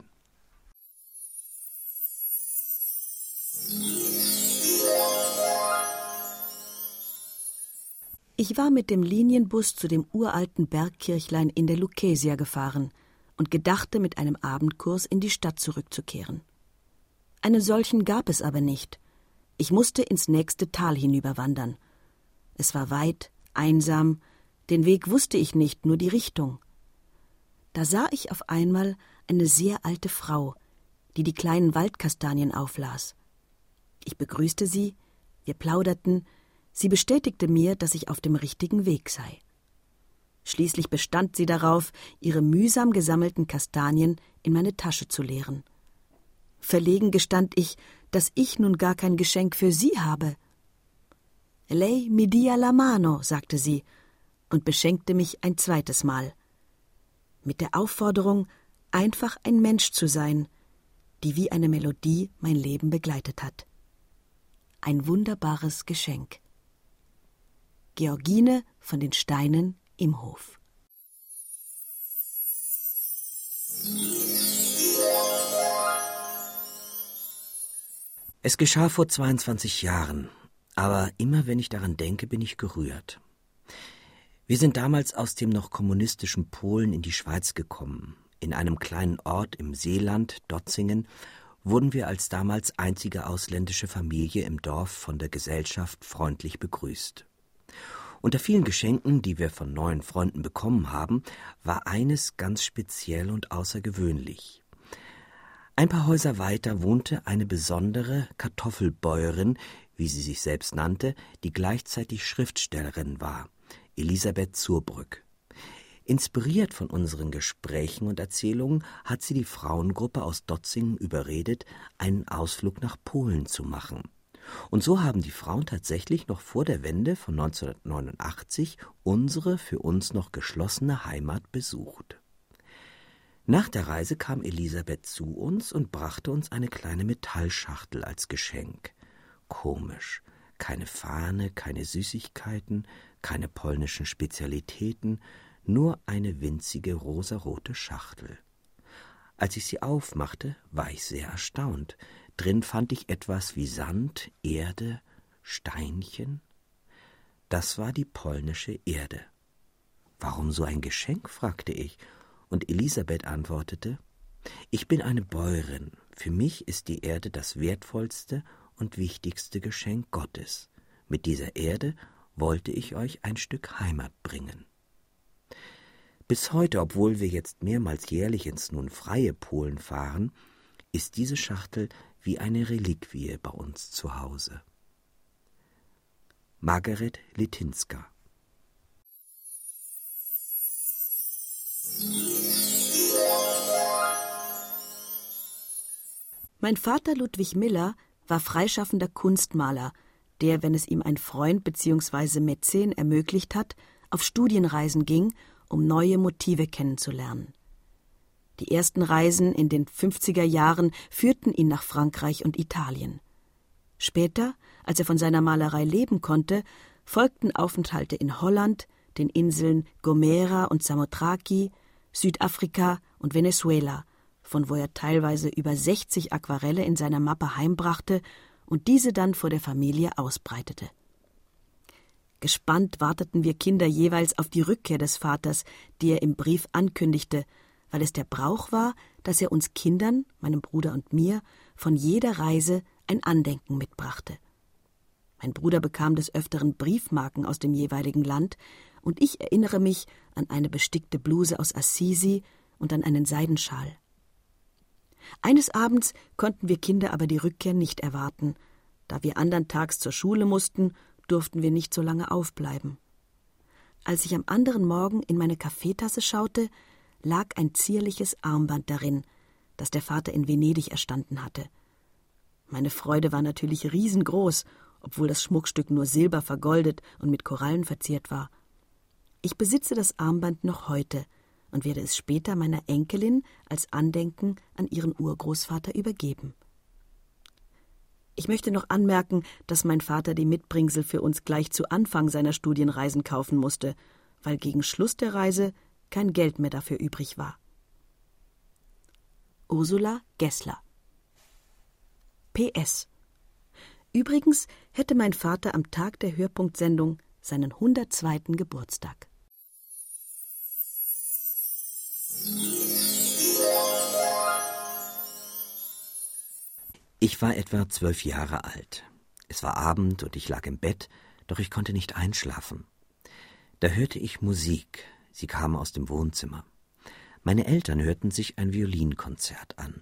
Ich war mit dem Linienbus zu dem uralten Bergkirchlein in der Lukesia gefahren und gedachte, mit einem Abendkurs in die Stadt zurückzukehren. Einen solchen gab es aber nicht. Ich musste ins nächste Tal hinüberwandern. Es war weit, einsam, den Weg wusste ich nicht, nur die Richtung. Da sah ich auf einmal eine sehr alte Frau, die die kleinen Waldkastanien auflas. Ich begrüßte sie, wir plauderten, sie bestätigte mir, dass ich auf dem richtigen Weg sei. Schließlich bestand sie darauf, ihre mühsam gesammelten Kastanien in meine Tasche zu leeren. Verlegen gestand ich, dass ich nun gar kein Geschenk für sie habe. Lei mi dia la mano, sagte sie und beschenkte mich ein zweites Mal mit der Aufforderung, einfach ein Mensch zu sein, die wie eine Melodie mein Leben begleitet hat. Ein wunderbares Geschenk. Georgine von den Steinen im Hof. Es geschah vor 22 Jahren, aber immer wenn ich daran denke, bin ich gerührt. Wir sind damals aus dem noch kommunistischen Polen in die Schweiz gekommen. In einem kleinen Ort im Seeland, Dotzingen, wurden wir als damals einzige ausländische Familie im Dorf von der Gesellschaft freundlich begrüßt. Unter vielen Geschenken, die wir von neuen Freunden bekommen haben, war eines ganz speziell und außergewöhnlich. Ein paar Häuser weiter wohnte eine besondere Kartoffelbäuerin, wie sie sich selbst nannte, die gleichzeitig Schriftstellerin war, Elisabeth Zurbrück. Inspiriert von unseren Gesprächen und Erzählungen hat sie die Frauengruppe aus Dotzingen überredet, einen Ausflug nach Polen zu machen. Und so haben die Frauen tatsächlich noch vor der Wende von 1989 unsere für uns noch geschlossene Heimat besucht. Nach der Reise kam Elisabeth zu uns und brachte uns eine kleine Metallschachtel als Geschenk. Komisch. Keine Fahne, keine Süßigkeiten, keine polnischen Spezialitäten, nur eine winzige rosarote Schachtel. Als ich sie aufmachte, war ich sehr erstaunt. Drin fand ich etwas wie Sand, Erde, Steinchen. Das war die polnische Erde. Warum so ein Geschenk? fragte ich, und Elisabeth antwortete Ich bin eine Bäuerin. Für mich ist die Erde das wertvollste und wichtigste Geschenk Gottes. Mit dieser Erde wollte ich euch ein Stück Heimat bringen. Bis heute, obwohl wir jetzt mehrmals jährlich ins nun freie Polen fahren, ist diese Schachtel wie eine Reliquie bei uns zu Hause. Margaret Litinska Mein Vater Ludwig Miller war freischaffender Kunstmaler, der, wenn es ihm ein Freund bzw. Mäzen ermöglicht hat, auf Studienreisen ging um neue Motive kennenzulernen. Die ersten Reisen in den 50er Jahren führten ihn nach Frankreich und Italien. Später, als er von seiner Malerei leben konnte, folgten Aufenthalte in Holland, den Inseln Gomera und Samothraki, Südafrika und Venezuela, von wo er teilweise über 60 Aquarelle in seiner Mappe heimbrachte und diese dann vor der Familie ausbreitete. Gespannt warteten wir Kinder jeweils auf die Rückkehr des Vaters, die er im Brief ankündigte, weil es der Brauch war, dass er uns Kindern, meinem Bruder und mir, von jeder Reise ein Andenken mitbrachte. Mein Bruder bekam des Öfteren Briefmarken aus dem jeweiligen Land, und ich erinnere mich an eine bestickte Bluse aus Assisi und an einen Seidenschal. Eines Abends konnten wir Kinder aber die Rückkehr nicht erwarten. Da wir andern Tags zur Schule mussten durften wir nicht so lange aufbleiben. Als ich am anderen Morgen in meine Kaffeetasse schaute, lag ein zierliches Armband darin, das der Vater in Venedig erstanden hatte. Meine Freude war natürlich riesengroß, obwohl das Schmuckstück nur silber vergoldet und mit Korallen verziert war. Ich besitze das Armband noch heute und werde es später meiner Enkelin als Andenken an ihren Urgroßvater übergeben. Ich möchte noch anmerken, dass mein Vater die Mitbringsel für uns gleich zu Anfang seiner Studienreisen kaufen musste, weil gegen Schluss der Reise kein Geld mehr dafür übrig war. Ursula Gessler PS Übrigens hätte mein Vater am Tag der Hörpunktsendung seinen 102. Geburtstag. Ich war etwa zwölf Jahre alt. Es war Abend und ich lag im Bett, doch ich konnte nicht einschlafen. Da hörte ich Musik, sie kam aus dem Wohnzimmer. Meine Eltern hörten sich ein Violinkonzert an.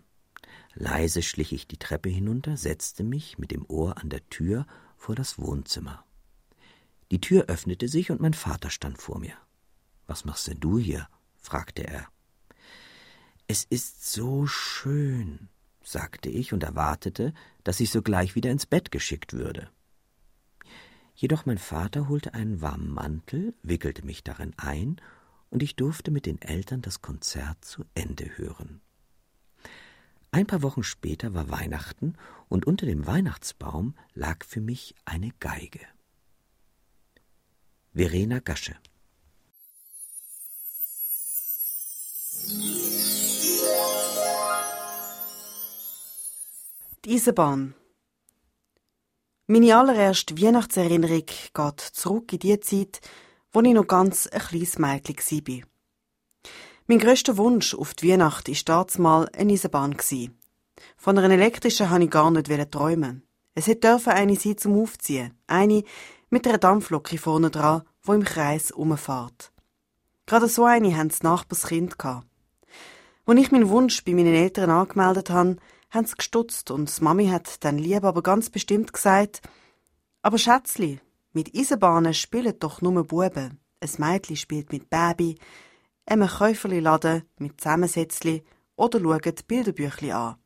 Leise schlich ich die Treppe hinunter, setzte mich mit dem Ohr an der Tür vor das Wohnzimmer. Die Tür öffnete sich und mein Vater stand vor mir. Was machst denn du hier? fragte er. Es ist so schön, sagte ich und erwartete, dass ich sogleich wieder ins Bett geschickt würde. Jedoch mein Vater holte einen warmen Mantel, wickelte mich darin ein, und ich durfte mit den Eltern das Konzert zu Ende hören. Ein paar Wochen später war Weihnachten, und unter dem Weihnachtsbaum lag für mich eine Geige. Verena Gasche Die Eisenbahn. Meine allererste Weihnachtserinnerung geht zurück in die Zeit, wo ich noch ganz ein kleines Mädchen war. Mein grösster Wunsch auf die Weihnacht war damals eine Eisenbahn. Von einer elektrischen wollte ich gar nicht träumen. Es hätte eine sein zum Aufziehen. Eine mit einer Dampflocke vorne dran, wo im Kreis umfährt. Gerade so eine haben das Nachbarskind. Als ich meinen Wunsch bei meinen Eltern angemeldet habe, haben sie gestutzt und die Mami hat dann lieb aber ganz bestimmt gesagt, aber Schätzli, mit Eisenbahnen spielen doch nur Buben. Ein Mädchen spielt mit Baby, einem Käuferli-Laden mit Zusammensetzli oder schaut Bilderbüchli an.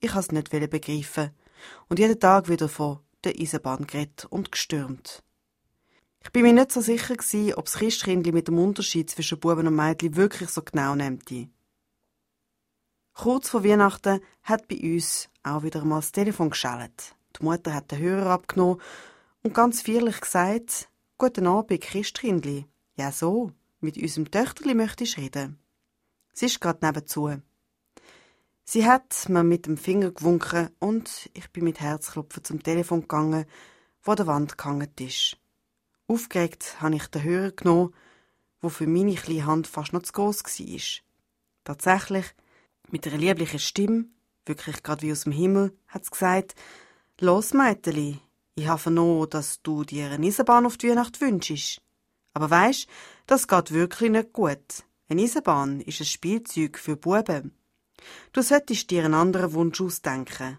Ich has nicht begreifen und jeden Tag wieder von der Eisenbahn geredet und gestürmt. Ich bin mir nicht so sicher ob das Christkindli mit dem Unterschied zwischen Buben und Mädchen wirklich so genau nimmt. Kurz vor Weihnachten hat bei uns auch wieder mal das Telefon geschellt. Die Mutter hat den Hörer abgenommen und ganz feierlich gesagt, Guten Abend, Christkindli. Ja, so, mit unserem Töchterli möchte ich reden. Sie ist grad nebenzu. Sie hat mir mit dem Finger gewunken und ich bin mit Herzklopfen zum Telefon gegangen, wo der Wand gehangen ist. Aufgeregt habe ich den Hörer genommen, wo für meine kleine Hand fast noch zu groß war. Tatsächlich, mit einer lieblichen Stimme, wirklich gerade wie aus dem Himmel, hat sie gesagt, Los, Mädeli, ich habe vernommen, dass du dir eine Eisenbahn auf die Weihnacht wünschst. Aber weisst, das geht wirklich nicht gut. Eine Eisenbahn ist ein Spielzeug für Buben. Du solltest dir einen anderen Wunsch ausdenken.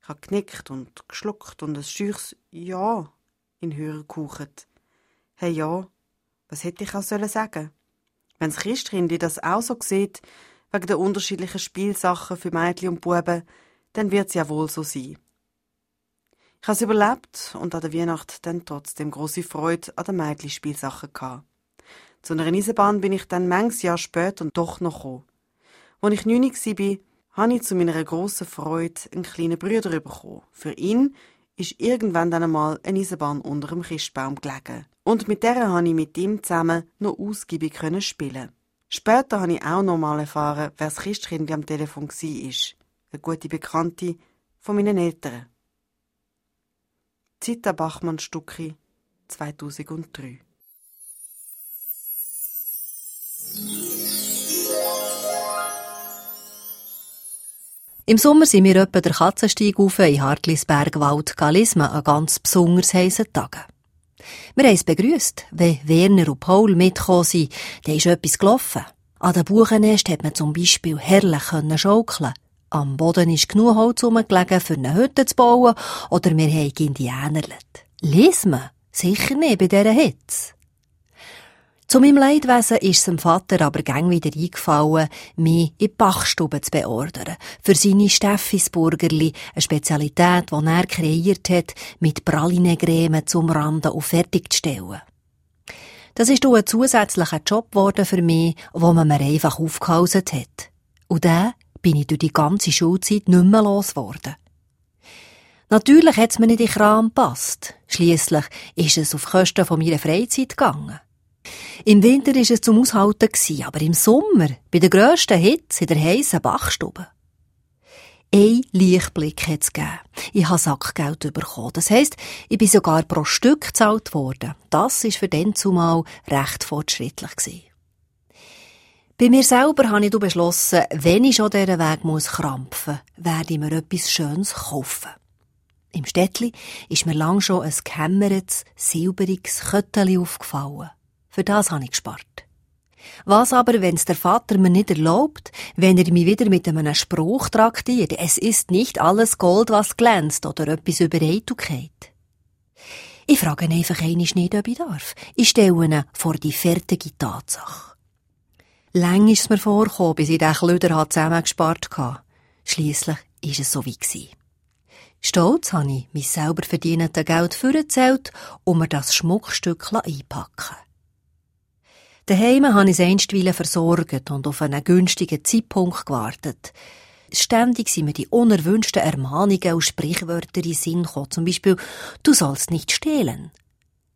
Ich habe genickt und geschluckt und ein schüchs Ja in Hörer gehaucht. Hey ja, was hätte ich auch sollen sagen? Wenn das Christkindli das auch so sieht, wegen der unterschiedlichen Spielsachen für Mädchen und Buben, dann wird es ja wohl so sein. Ich habe es überlebt und an der Weihnacht dann trotzdem große Freude an den Mädchenspielsachen gehabt. Zu einer Eisenbahn bin ich dann manches Jahr später doch noch gekommen. Als ich neun war, habe ich zu meiner grossen Freude einen kleinen Bruder bekommen. Für ihn ist irgendwann dann einmal eine Eisenbahn unter dem Christbaum gelegen. Und mit der konnte ich mit ihm zusammen noch ausgiebig spielen. Später habe ich auch noch mal erfahren, wer das Christkind am Telefon war. Eine gute Bekannte von meinen Eltern. Zita Bachmann Stucki 2003 Im Sommer sind wir etwa der Katzensteig auf in Hartlisbergwald Galismen an ganz besonders heissen Tagen. Wir haben es begrüßt, wenn Werner und Paul mitgekommen sind, dann ist etwas gelaufen. An den Buchenest hat man zum Beispiel herrlich schaukeln Am Boden ist genug Holz rumgelegen, für eine Hütte zu bauen, oder wir haben Indianerlet. Lesen wir? Sicher nicht bei dieser Hitze. Zu meinem Leidwesen ist es dem Vater aber gäng wieder eingefallen, mich in die Bachstube zu beordern. Für seine Steffisburgerli, eine Spezialität, die er kreiert hat, mit Pralinegräme zum Randen und fertigzustellen. Das ist auch ein zusätzlicher Job geworden für mich, wo man mir einfach aufgehauset hat. Und dann bin ich durch die ganze Schulzeit nicht mehr losgeworden. Natürlich hat es mir nicht in den Kram gepasst. Schliesslich ist es auf Kosten von meiner Freizeit gegangen. Im Winter war es zum Aushalten, aber im Sommer, bei der grössten Hitze in der heissen Bachstube. Ein Lichtblick hat es gegeben. Ich habe Sackgeld bekommen. Das heisst, ich bin sogar pro Stück gezahlt worden. Das war für den zumal recht fortschrittlich. Gewesen. Bei mir selber habe ich beschlossen, wenn ich schon diesen Weg muss krampfen muss, werde ich mir etwas Schönes kaufen. Im Städtli ist mir lang schon ein gekämmertes, silberiges Kötteli aufgefallen. Für das habe ich gespart. Was aber, wenn es der Vater mir nicht erlaubt, wenn er mich wieder mit einem Spruch traktiert, es ist nicht alles Gold, was glänzt, oder etwas über Eitelkeit? Ich frage ihn einfach einmal nicht, ob ich darf. Ich stelle ihn vor die fertige Tatsache. Lang ist es mir vorgekommen, bis ich den Klöder zusammengespart hatte. Schliesslich ist es so wie. Stolz habe ich mein selber verdiente Geld vorgezählt und mir das Schmuckstück einpacken Daheim habe ich es einstweilen versorgt und auf einen günstigen Zeitpunkt gewartet. Ständig sind mir die unerwünschten Ermahnungen und Sprichwörter in den Sinn gekommen. Zum Beispiel, du sollst nicht stehlen.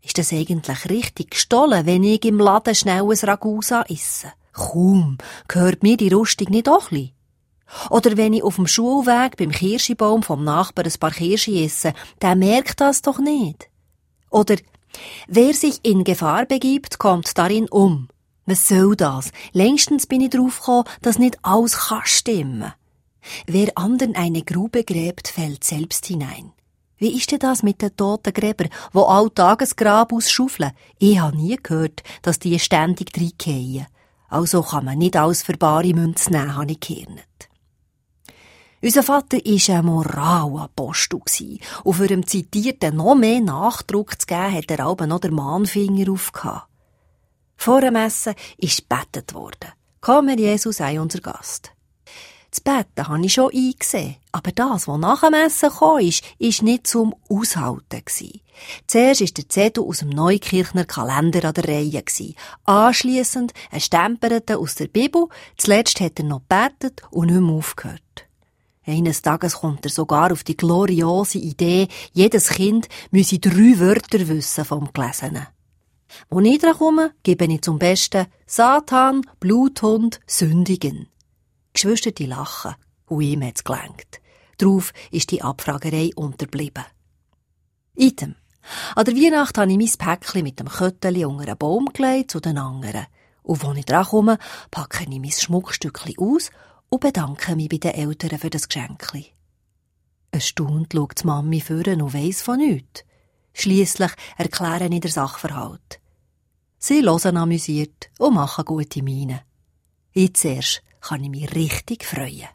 Ist das eigentlich richtig gestohlen, wenn ich im Laden schnell ein Ragusa esse? Kaum, gehört mir die Rüstung nicht auch ein Oder wenn ich auf dem Schulweg beim Kirschbaum vom Nachbarn ein paar Kirsche esse, der merkt das doch nicht. Oder Wer sich in Gefahr begibt, kommt darin um. Was soll das? Längstens bin ich drauf gekommen, dass nicht alles kann stimmen. Wer anderen eine Grube gräbt, fällt selbst hinein. Wie ist denn das mit den toten Gräber, wo all Tagesgrab ausschaufeln? Ich habe nie gehört, dass die ständig reingehen. Also kann man nicht alles für bare Münze nehmen, habe ich gehört. Unser Vater war ein Moralapostel und für dem Zitierten noch mehr Nachdruck zu geben, hat er aber noch den Mahnfinger aufgehabt. Vor dem Essen ist betet worden. Komm, Herr Jesus, sei unser Gast. Das Betten habe ich schon eingesehen, aber das, was nach dem Essen kam, ist, ist nicht zum Aushalten. Zuerst war der Zettel aus dem Neukirchner Kalender an der Reihe. Anschliessend ein Stempelten aus der Bibel, zuletzt hat er noch betet und nicht mehr aufgehört. Eines Tages kommt er sogar auf die gloriose Idee, jedes Kind müsse drei Wörter wissen vom Gelesenen. Wo ich dran komme, gebe ich zum Besten Satan, Bluthund, Sündigen. Geschwister die lachen und ihm hat's gelenkt. Darauf ist die Abfragerei unterblieben. Item. An der Weihnacht habe ich mein Päckchen mit dem Kötteli unter einen Baum gelegt zu den anderen. Und als ich dran komme, packe ich mein Schmuckstückchen aus und bedanke mich bei den Eltern für das Geschenk. Eine Stunde schaut die Mami führen und weiss von nichts. Schliesslich erklären ich den Sachverhalt. Sie hören amüsiert und machen gute Miene. Jetzt erst kann ich mich richtig freuen.